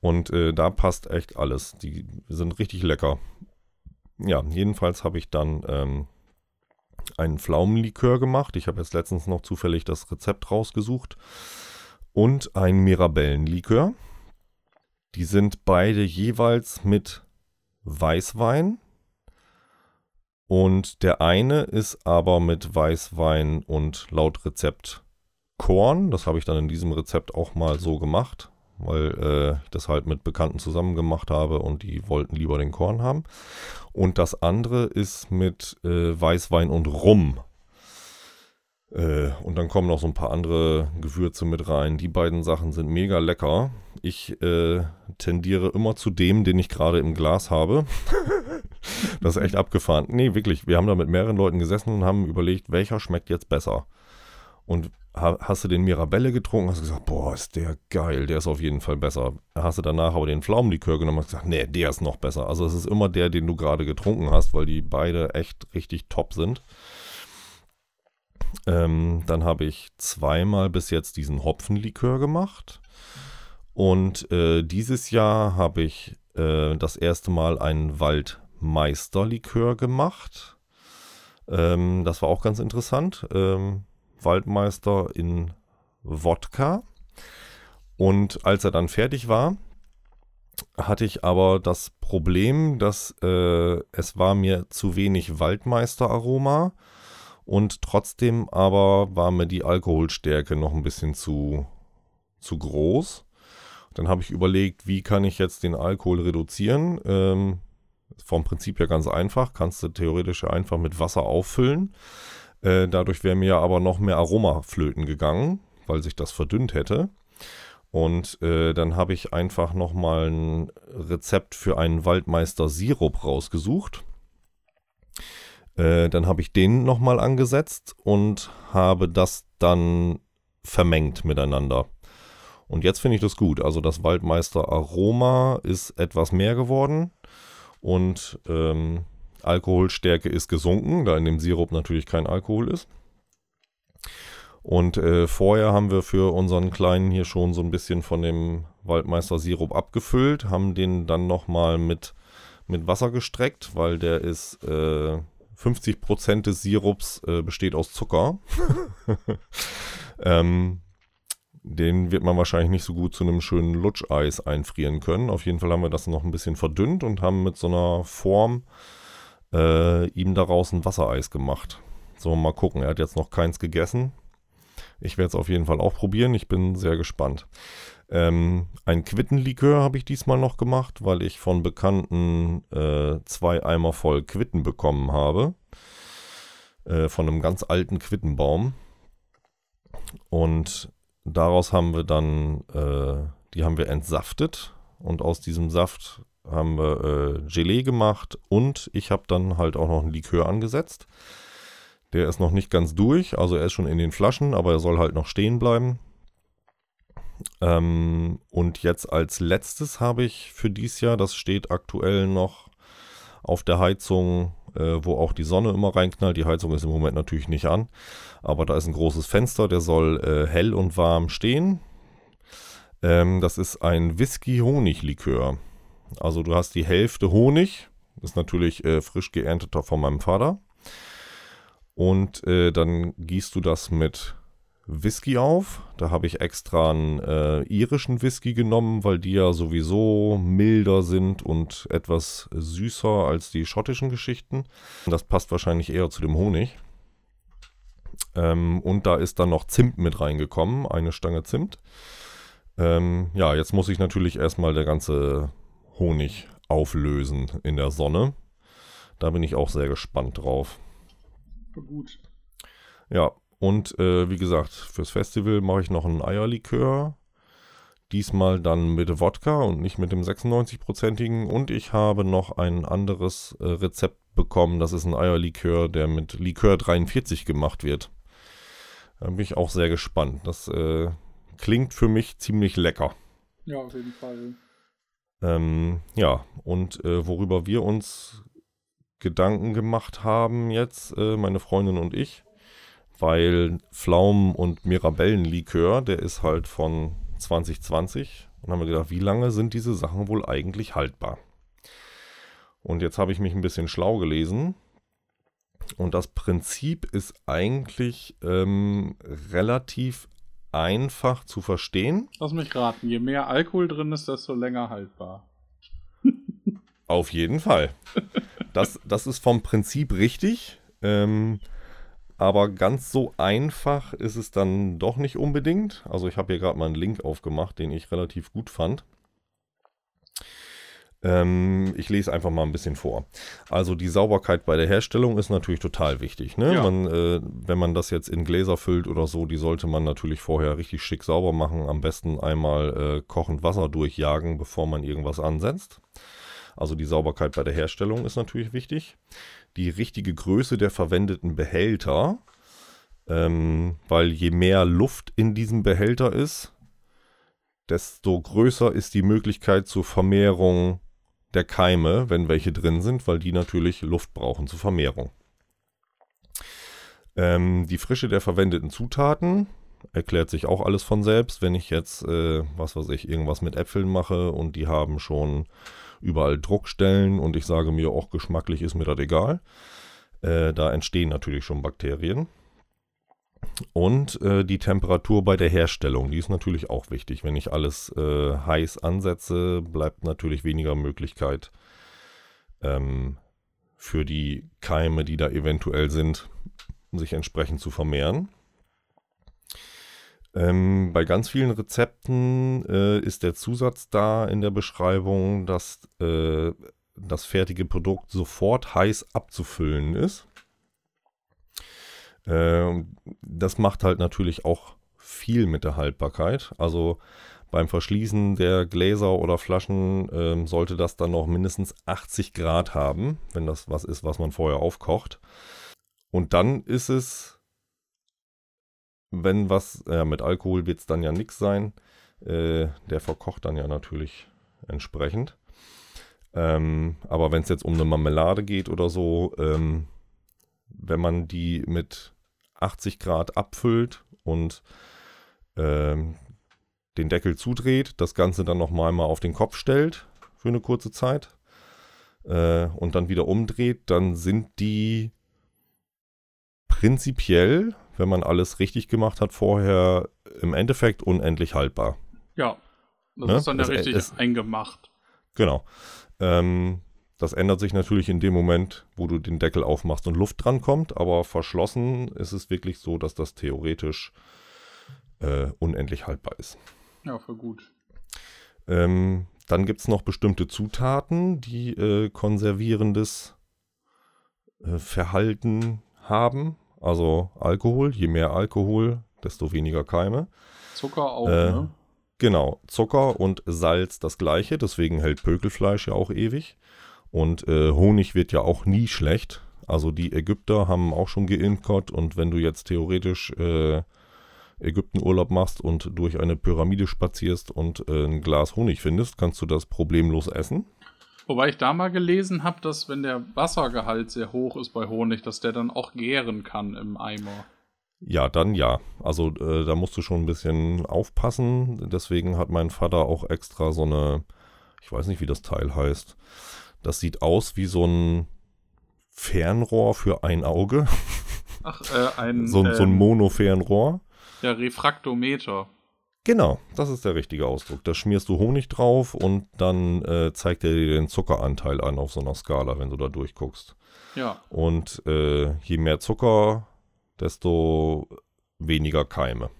Und äh, da passt echt alles. Die sind richtig lecker. Ja, jedenfalls habe ich dann ähm, einen Pflaumenlikör gemacht. Ich habe jetzt letztens noch zufällig das Rezept rausgesucht. Und ein Mirabellenlikör. Die sind beide jeweils mit Weißwein. Und der eine ist aber mit Weißwein und laut Rezept Korn. Das habe ich dann in diesem Rezept auch mal so gemacht weil äh, ich das halt mit Bekannten zusammen gemacht habe und die wollten lieber den Korn haben. Und das andere ist mit äh, Weißwein und Rum. Äh, und dann kommen noch so ein paar andere Gewürze mit rein. Die beiden Sachen sind mega lecker. Ich äh, tendiere immer zu dem, den ich gerade im Glas habe. das ist echt abgefahren. Nee, wirklich. Wir haben da mit mehreren Leuten gesessen und haben überlegt, welcher schmeckt jetzt besser. Und hast du den Mirabelle getrunken, hast du gesagt, boah, ist der geil, der ist auf jeden Fall besser. Hast du danach aber den Pflaumenlikör genommen und gesagt, nee, der ist noch besser. Also es ist immer der, den du gerade getrunken hast, weil die beide echt richtig top sind. Ähm, dann habe ich zweimal bis jetzt diesen Hopfenlikör gemacht. Und äh, dieses Jahr habe ich äh, das erste Mal einen Waldmeisterlikör gemacht. Ähm, das war auch ganz interessant. Ähm, Waldmeister in Wodka. Und als er dann fertig war, hatte ich aber das Problem, dass äh, es war mir zu wenig Waldmeister-Aroma und trotzdem aber war mir die Alkoholstärke noch ein bisschen zu, zu groß. Dann habe ich überlegt, wie kann ich jetzt den Alkohol reduzieren. Ähm, vom Prinzip ja ganz einfach, kannst du theoretisch einfach mit Wasser auffüllen. Äh, dadurch wäre mir aber noch mehr Aroma flöten gegangen, weil sich das verdünnt hätte. Und äh, dann habe ich einfach nochmal ein Rezept für einen Waldmeister Sirup rausgesucht. Äh, dann habe ich den nochmal angesetzt und habe das dann vermengt miteinander. Und jetzt finde ich das gut. Also das Waldmeister Aroma ist etwas mehr geworden. Und ähm, Alkoholstärke ist gesunken, da in dem Sirup natürlich kein Alkohol ist. Und äh, vorher haben wir für unseren Kleinen hier schon so ein bisschen von dem Waldmeister-Sirup abgefüllt, haben den dann nochmal mit, mit Wasser gestreckt, weil der ist äh, 50% des Sirups äh, besteht aus Zucker. ähm, den wird man wahrscheinlich nicht so gut zu einem schönen Lutscheis einfrieren können. Auf jeden Fall haben wir das noch ein bisschen verdünnt und haben mit so einer Form äh, ihm daraus ein Wassereis gemacht. So, mal gucken. Er hat jetzt noch keins gegessen. Ich werde es auf jeden Fall auch probieren. Ich bin sehr gespannt. Ähm, ein Quittenlikör habe ich diesmal noch gemacht, weil ich von Bekannten äh, zwei Eimer voll Quitten bekommen habe. Äh, von einem ganz alten Quittenbaum. Und daraus haben wir dann, äh, die haben wir entsaftet. Und aus diesem Saft haben wir äh, Gelee gemacht. Und ich habe dann halt auch noch ein Likör angesetzt. Der ist noch nicht ganz durch, also er ist schon in den Flaschen, aber er soll halt noch stehen bleiben. Ähm, und jetzt als letztes habe ich für dieses Jahr, das steht aktuell noch auf der Heizung, äh, wo auch die Sonne immer reinknallt. Die Heizung ist im Moment natürlich nicht an, aber da ist ein großes Fenster, der soll äh, hell und warm stehen. Ähm, das ist ein Whisky-Honig-Likör. Also du hast die Hälfte Honig, ist natürlich äh, frisch geernteter von meinem Vater. Und äh, dann gießt du das mit Whisky auf. Da habe ich extra einen äh, irischen Whisky genommen, weil die ja sowieso milder sind und etwas süßer als die schottischen Geschichten. Das passt wahrscheinlich eher zu dem Honig. Ähm, und da ist dann noch Zimt mit reingekommen, eine Stange Zimt. Ähm, ja, jetzt muss ich natürlich erstmal der ganze Honig auflösen in der Sonne. Da bin ich auch sehr gespannt drauf gut. Ja, und äh, wie gesagt, fürs Festival mache ich noch einen Eierlikör. Diesmal dann mit Wodka und nicht mit dem 96-prozentigen. Und ich habe noch ein anderes äh, Rezept bekommen. Das ist ein Eierlikör, der mit Likör 43 gemacht wird. Da bin ich auch sehr gespannt. Das äh, klingt für mich ziemlich lecker. Ja, auf jeden Fall. Ähm, ja, und äh, worüber wir uns Gedanken gemacht haben jetzt, äh, meine Freundin und ich, weil Pflaumen- und Mirabellenlikör, der ist halt von 2020 und haben wir gedacht, wie lange sind diese Sachen wohl eigentlich haltbar? Und jetzt habe ich mich ein bisschen schlau gelesen und das Prinzip ist eigentlich ähm, relativ einfach zu verstehen. Lass mich raten, je mehr Alkohol drin ist, desto länger haltbar. Auf jeden Fall. Das, das ist vom Prinzip richtig. Ähm, aber ganz so einfach ist es dann doch nicht unbedingt. Also ich habe hier gerade mal einen Link aufgemacht, den ich relativ gut fand. Ähm, ich lese einfach mal ein bisschen vor. Also die Sauberkeit bei der Herstellung ist natürlich total wichtig. Ne? Ja. Man, äh, wenn man das jetzt in Gläser füllt oder so, die sollte man natürlich vorher richtig schick sauber machen. Am besten einmal äh, kochend Wasser durchjagen, bevor man irgendwas ansetzt. Also die Sauberkeit bei der Herstellung ist natürlich wichtig. Die richtige Größe der verwendeten Behälter, ähm, weil je mehr Luft in diesem Behälter ist, desto größer ist die Möglichkeit zur Vermehrung der Keime, wenn welche drin sind, weil die natürlich Luft brauchen zur Vermehrung. Ähm, die Frische der verwendeten Zutaten erklärt sich auch alles von selbst. Wenn ich jetzt, äh, was weiß ich, irgendwas mit Äpfeln mache und die haben schon überall Druckstellen und ich sage mir, auch geschmacklich ist mir das egal. Äh, da entstehen natürlich schon Bakterien. Und äh, die Temperatur bei der Herstellung, die ist natürlich auch wichtig. Wenn ich alles äh, heiß ansetze, bleibt natürlich weniger Möglichkeit ähm, für die Keime, die da eventuell sind, sich entsprechend zu vermehren. Ähm, bei ganz vielen Rezepten äh, ist der Zusatz da in der Beschreibung, dass äh, das fertige Produkt sofort heiß abzufüllen ist. Äh, das macht halt natürlich auch viel mit der Haltbarkeit. Also beim Verschließen der Gläser oder Flaschen ähm, sollte das dann noch mindestens 80 Grad haben, wenn das was ist, was man vorher aufkocht. Und dann ist es wenn was, äh, mit Alkohol wird es dann ja nichts sein. Äh, der verkocht dann ja natürlich entsprechend. Ähm, aber wenn es jetzt um eine Marmelade geht oder so, ähm, wenn man die mit 80 Grad abfüllt und ähm, den Deckel zudreht, das Ganze dann nochmal mal auf den Kopf stellt für eine kurze Zeit äh, und dann wieder umdreht, dann sind die prinzipiell, wenn man alles richtig gemacht hat, vorher im Endeffekt unendlich haltbar. Ja, das ne? ist dann ja richtig es, eingemacht. Genau. Ähm, das ändert sich natürlich in dem Moment, wo du den Deckel aufmachst und Luft drankommt, aber verschlossen ist es wirklich so, dass das theoretisch äh, unendlich haltbar ist. Ja, für gut. Ähm, dann gibt es noch bestimmte Zutaten, die äh, konservierendes äh, Verhalten haben. Also Alkohol, je mehr Alkohol, desto weniger Keime. Zucker auch, äh, ne? Genau, Zucker und Salz das gleiche, deswegen hält Pökelfleisch ja auch ewig. Und äh, Honig wird ja auch nie schlecht. Also die Ägypter haben auch schon geimpft und wenn du jetzt theoretisch äh, Ägyptenurlaub machst und durch eine Pyramide spazierst und äh, ein Glas Honig findest, kannst du das problemlos essen. Wobei ich da mal gelesen habe, dass wenn der Wassergehalt sehr hoch ist bei Honig, dass der dann auch gären kann im Eimer. Ja, dann ja. Also äh, da musst du schon ein bisschen aufpassen. Deswegen hat mein Vater auch extra so eine, ich weiß nicht, wie das Teil heißt. Das sieht aus wie so ein Fernrohr für ein Auge. Ach, äh, ein. so, ähm, so ein ähm, Monofernrohr. Der Refraktometer. Genau, das ist der richtige Ausdruck. Da schmierst du Honig drauf und dann äh, zeigt er dir den Zuckeranteil an auf so einer Skala, wenn du da durchguckst. Ja. Und äh, je mehr Zucker, desto weniger Keime.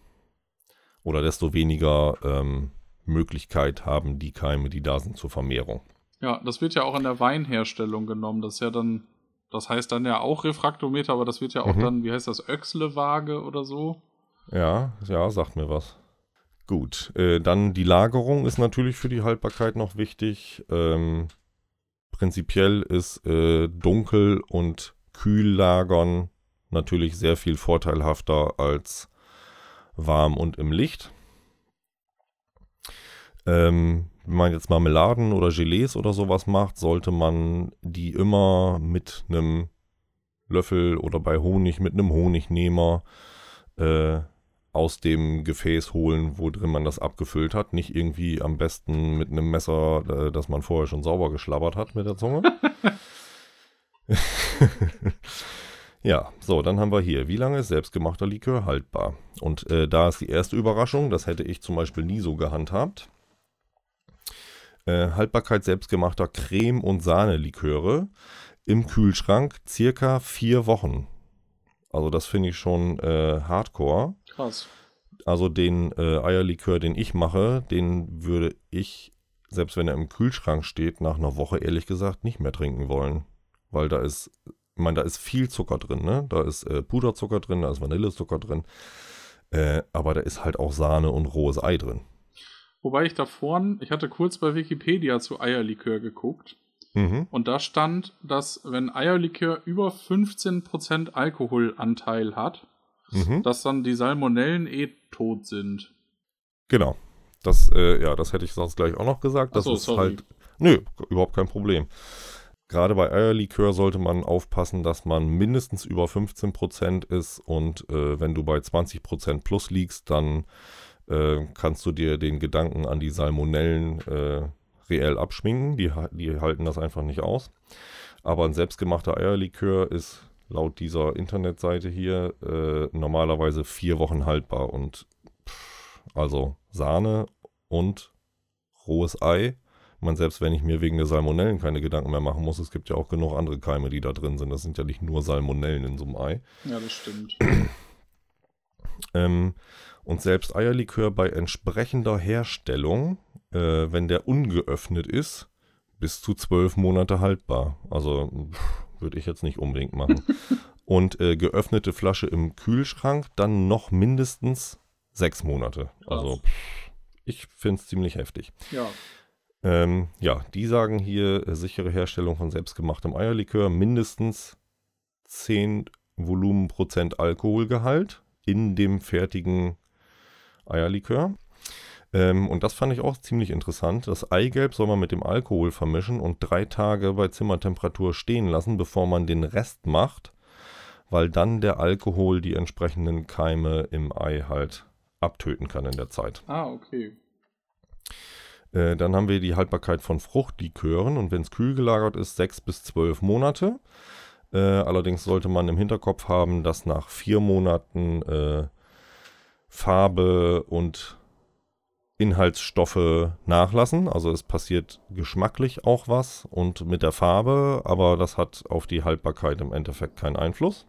Oder desto weniger ähm, Möglichkeit haben die Keime, die da sind, zur Vermehrung. Ja, das wird ja auch in der Weinherstellung genommen. Das ist ja dann, das heißt dann ja auch Refraktometer, aber das wird ja auch mhm. dann, wie heißt das, Öxle-Waage oder so? Ja, ja, sagt mir was. Gut, äh, dann die Lagerung ist natürlich für die Haltbarkeit noch wichtig. Ähm, prinzipiell ist äh, dunkel und kühl lagern natürlich sehr viel vorteilhafter als warm und im Licht. Ähm, wenn man jetzt Marmeladen oder Gelees oder sowas macht, sollte man die immer mit einem Löffel oder bei Honig mit einem Honignehmer äh, aus dem Gefäß holen, wo drin man das abgefüllt hat. Nicht irgendwie am besten mit einem Messer, äh, das man vorher schon sauber geschlabbert hat mit der Zunge. ja, so, dann haben wir hier, wie lange ist selbstgemachter Likör haltbar? Und äh, da ist die erste Überraschung, das hätte ich zum Beispiel nie so gehandhabt. Äh, Haltbarkeit selbstgemachter Creme- und Sahne-Liköre im Kühlschrank circa vier Wochen. Also das finde ich schon äh, hardcore. Krass. Also den äh, Eierlikör, den ich mache, den würde ich, selbst wenn er im Kühlschrank steht, nach einer Woche ehrlich gesagt nicht mehr trinken wollen. Weil da ist, ich meine, da ist viel Zucker drin, ne? Da ist äh, Puderzucker drin, da ist Vanillezucker drin. Äh, aber da ist halt auch Sahne und rohes Ei drin. Wobei ich da vorne, ich hatte kurz bei Wikipedia zu Eierlikör geguckt. Mhm. Und da stand, dass wenn Eierlikör über 15% Alkoholanteil hat, mhm. dass dann die Salmonellen eh tot sind. Genau. Das, äh, ja, das hätte ich sonst gleich auch noch gesagt. Das so, ist sorry. halt. Nö, überhaupt kein Problem. Gerade bei Eierlikör sollte man aufpassen, dass man mindestens über 15% ist und äh, wenn du bei 20% plus liegst, dann äh, kannst du dir den Gedanken an die Salmonellen äh, reell abschminken. Die, die halten das einfach nicht aus. Aber ein selbstgemachter Eierlikör ist laut dieser Internetseite hier äh, normalerweise vier Wochen haltbar. Und pff, also Sahne und rohes Ei. Man, selbst wenn ich mir wegen der Salmonellen keine Gedanken mehr machen muss, es gibt ja auch genug andere Keime, die da drin sind. Das sind ja nicht nur Salmonellen in so einem Ei. Ja, das stimmt. ähm, und selbst Eierlikör bei entsprechender Herstellung, äh, wenn der ungeöffnet ist, bis zu zwölf Monate haltbar. Also würde ich jetzt nicht unbedingt machen. Und äh, geöffnete Flasche im Kühlschrank dann noch mindestens sechs Monate. Also ich finde es ziemlich heftig. Ja. Ähm, ja, die sagen hier äh, sichere Herstellung von selbstgemachtem Eierlikör, mindestens 10 Volumenprozent Alkoholgehalt in dem fertigen Eierlikör. Ähm, und das fand ich auch ziemlich interessant. Das Eigelb soll man mit dem Alkohol vermischen und drei Tage bei Zimmertemperatur stehen lassen, bevor man den Rest macht, weil dann der Alkohol die entsprechenden Keime im Ei halt abtöten kann in der Zeit. Ah, okay. Äh, dann haben wir die Haltbarkeit von Fruchtlikören und wenn es kühl gelagert ist, sechs bis zwölf Monate. Äh, allerdings sollte man im Hinterkopf haben, dass nach vier Monaten äh, Farbe und Inhaltsstoffe nachlassen. Also es passiert geschmacklich auch was und mit der Farbe, aber das hat auf die Haltbarkeit im Endeffekt keinen Einfluss.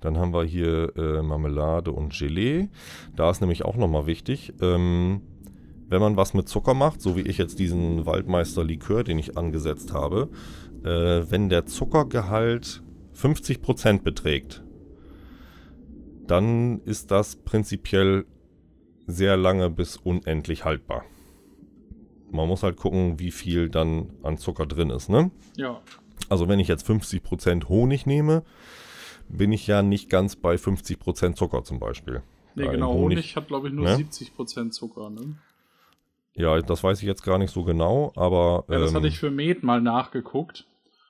Dann haben wir hier äh, Marmelade und Gelee. Da ist nämlich auch nochmal wichtig, ähm, wenn man was mit Zucker macht, so wie ich jetzt diesen Waldmeister Likör, den ich angesetzt habe, äh, wenn der Zuckergehalt 50% beträgt, dann ist das prinzipiell sehr lange bis unendlich haltbar. Man muss halt gucken, wie viel dann an Zucker drin ist, ne? Ja. Also wenn ich jetzt 50% Honig nehme, bin ich ja nicht ganz bei 50% Zucker zum Beispiel. Nee, Ja, genau. im Honig, hat, glaube ich, nur ne? 70% Zucker, ne? Ja, das weiß ich jetzt gar nicht so genau, aber. Ja, das ähm, hatte ich für Met mal nachgeguckt,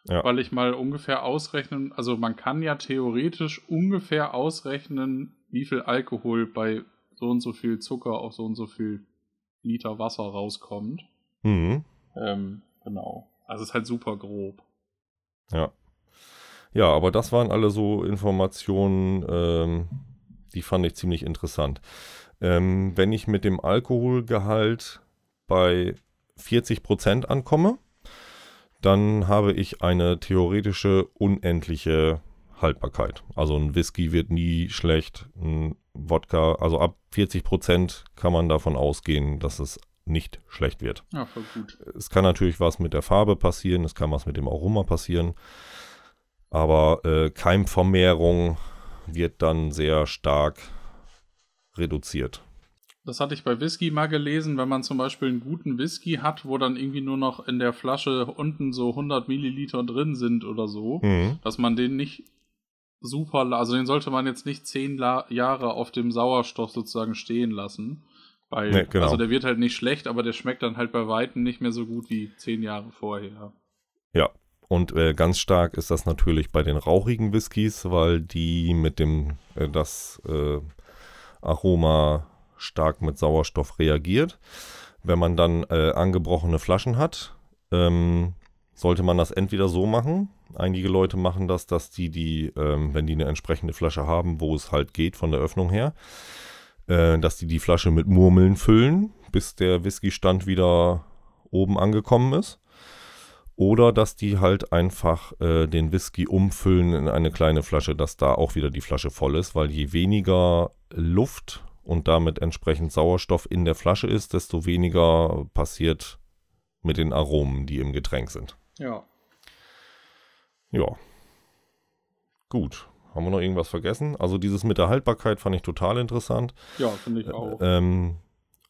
Ja. weil ich mal ungefähr ausrechnen, also man kann ja theoretisch ungefähr ausrechnen, wie viel Alkohol bei so und so viel Zucker auf so und so viel Liter Wasser rauskommt. mhm, Ähm, genau. Also es ist halt super grob. ja. Ja, aber das waren alle so Informationen, ähm, die fand ich ziemlich interessant. Ähm, wenn ich mit dem Alkoholgehalt bei 40% ankomme, dann habe ich eine theoretische unendliche Haltbarkeit. Also ein Whisky wird nie schlecht, ein Wodka, also ab 40% kann man davon ausgehen, dass es nicht schlecht wird. Ja, voll gut. Es kann natürlich was mit der Farbe passieren, es kann was mit dem Aroma passieren, aber äh, Keimvermehrung wird dann sehr stark reduziert. Das hatte ich bei Whisky mal gelesen, wenn man zum Beispiel einen guten Whisky hat, wo dann irgendwie nur noch in der Flasche unten so 100 Milliliter drin sind oder so, Mhm. dass man den nicht super, also den sollte man jetzt nicht zehn La Jahre auf dem Sauerstoff sozusagen stehen lassen, weil, Nee, genau. also der wird halt nicht schlecht, aber der schmeckt dann halt bei Weitem nicht mehr so gut wie zehn Jahre vorher. Ja, und äh, ganz stark ist das natürlich bei den rauchigen Whiskys, weil die mit dem, äh, das äh, Aroma stark mit Sauerstoff reagiert. Wenn man dann äh, angebrochene Flaschen hat, ähm, sollte man das entweder so machen. Einige Leute machen das, dass die, die, ähm, wenn die eine entsprechende Flasche haben, wo es halt geht von der Öffnung her, äh, dass die die Flasche mit Murmeln füllen, bis der Whiskystand wieder oben angekommen ist. Oder dass die halt einfach äh, den Whisky umfüllen in eine kleine Flasche, dass da auch wieder die Flasche voll ist, weil je weniger Luft und damit entsprechend Sauerstoff in der Flasche ist, desto weniger passiert mit den Aromen, die im Getränk sind. Ja. Ja. Gut. Haben wir noch irgendwas vergessen? Also dieses mit der Haltbarkeit fand ich total interessant. Ja, finde ich auch. Ähm,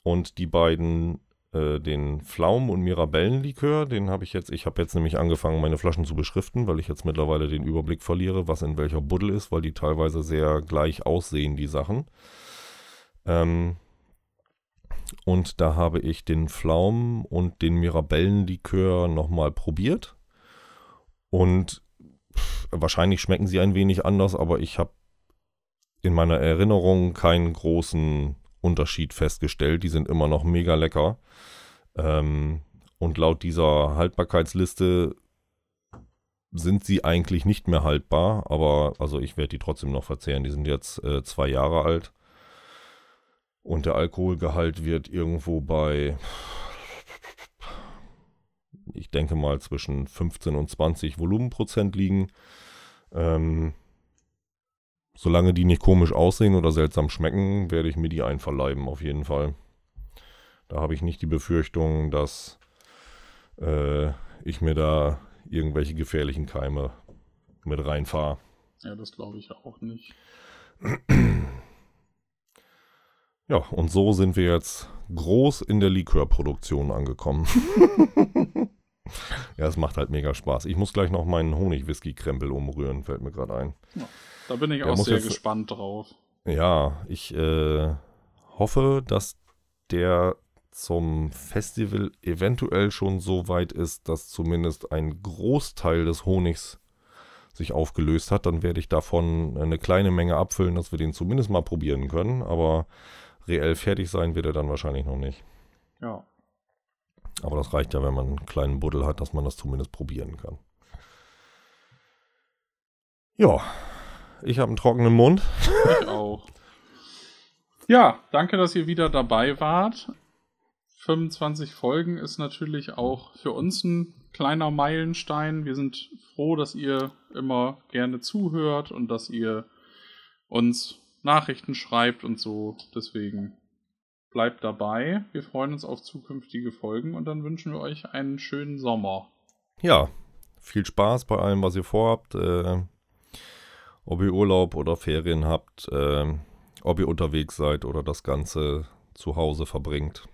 und die beiden, äh, den Pflaumen- und Mirabellenlikör, den habe ich jetzt, ich habe jetzt nämlich angefangen, meine Flaschen zu beschriften, weil ich jetzt mittlerweile den Überblick verliere, was in welcher Buddel ist, weil die teilweise sehr gleich aussehen, die Sachen. Ähm, und da habe ich den Pflaumen- und den Mirabellenlikör nochmal probiert. Und pff, wahrscheinlich schmecken sie ein wenig anders, aber ich habe in meiner Erinnerung keinen großen Unterschied festgestellt. Die sind immer noch mega lecker. Ähm, und laut dieser Haltbarkeitsliste sind sie eigentlich nicht mehr haltbar, aber also ich werde die trotzdem noch verzehren. Die sind jetzt äh, zwei Jahre alt. Und der Alkoholgehalt wird irgendwo bei, ich denke mal, zwischen 15 und 20 Volumenprozent liegen. Ähm, solange die nicht komisch aussehen oder seltsam schmecken, werde ich mir die einverleiben, auf jeden Fall. Da habe ich nicht die Befürchtung, dass äh, ich mir da irgendwelche gefährlichen Keime mit reinfahre. Ja, das glaube ich auch nicht. Ja, und so sind wir jetzt groß in der Likörproduktion angekommen. ja, es macht halt mega Spaß. Ich muss gleich noch meinen Honig-Whisky-Krempel umrühren, fällt mir gerade ein. Da bin ich Der auch sehr jetzt- gespannt drauf. Ja, ich äh, hoffe, dass der zum Festival eventuell schon so weit ist, dass zumindest ein Großteil des Honigs sich aufgelöst hat, dann werde ich davon eine kleine Menge abfüllen, dass wir den zumindest mal probieren können. Aber reell fertig sein wird er dann wahrscheinlich noch nicht. Ja. Aber das reicht ja, wenn man einen kleinen Buddel hat, dass man das zumindest probieren kann. Ja, ich habe einen trockenen Mund. Ich auch. Ja, danke, dass ihr wieder dabei wart. 25 Folgen ist natürlich auch für uns ein kleiner Meilenstein. Wir sind froh, dass ihr immer gerne zuhört und dass ihr uns Nachrichten schreibt und so. Deswegen bleibt dabei. Wir freuen uns auf zukünftige Folgen und dann wünschen wir euch einen schönen Sommer. Ja, viel Spaß bei allem, was ihr vorhabt. Äh, ob ihr Urlaub oder Ferien habt, äh, ob ihr unterwegs seid oder das Ganze zu Hause verbringt.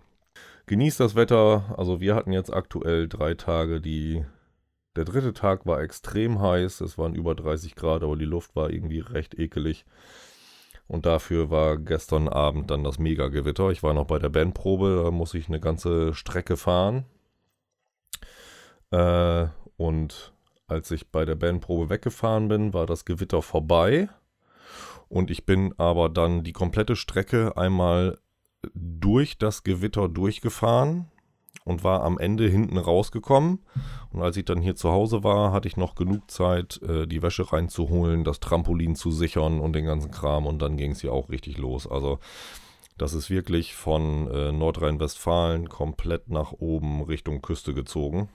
Genießt das Wetter. Also wir hatten jetzt aktuell drei Tage, die... Der dritte Tag war extrem heiß. Es waren über 30 Grad, aber die Luft war irgendwie recht ekelig. Und dafür war gestern Abend dann das Mega-Gewitter. Ich war noch bei der Bandprobe, da muss ich eine ganze Strecke fahren. Äh, und als ich bei der Bandprobe weggefahren bin, war das Gewitter vorbei. Und ich bin aber dann die komplette Strecke einmal durch das Gewitter durchgefahren und war am Ende hinten rausgekommen. Und als ich dann hier zu Hause war, hatte ich noch genug Zeit, äh, die Wäsche reinzuholen, das Trampolin zu sichern und den ganzen Kram. Und dann ging es hier auch richtig los. Also das ist wirklich von äh, Nordrhein-Westfalen komplett nach oben Richtung Küste gezogen.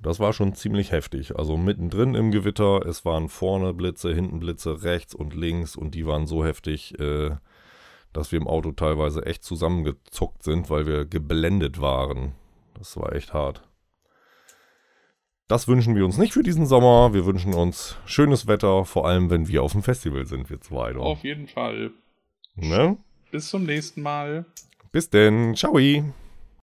Das war schon ziemlich heftig. Also mittendrin im Gewitter, es waren vorne Blitze, hinten Blitze, rechts und links und die waren so heftig, äh, dass wir im Auto teilweise echt zusammengezuckt sind, weil wir geblendet waren. Das war echt hart. Das wünschen wir uns nicht für diesen Sommer. Wir wünschen uns schönes Wetter, vor allem wenn wir auf dem Festival sind, wir zwei. Doch. Auf jeden Fall. Ne? Bis zum nächsten Mal. Bis denn. Ciao.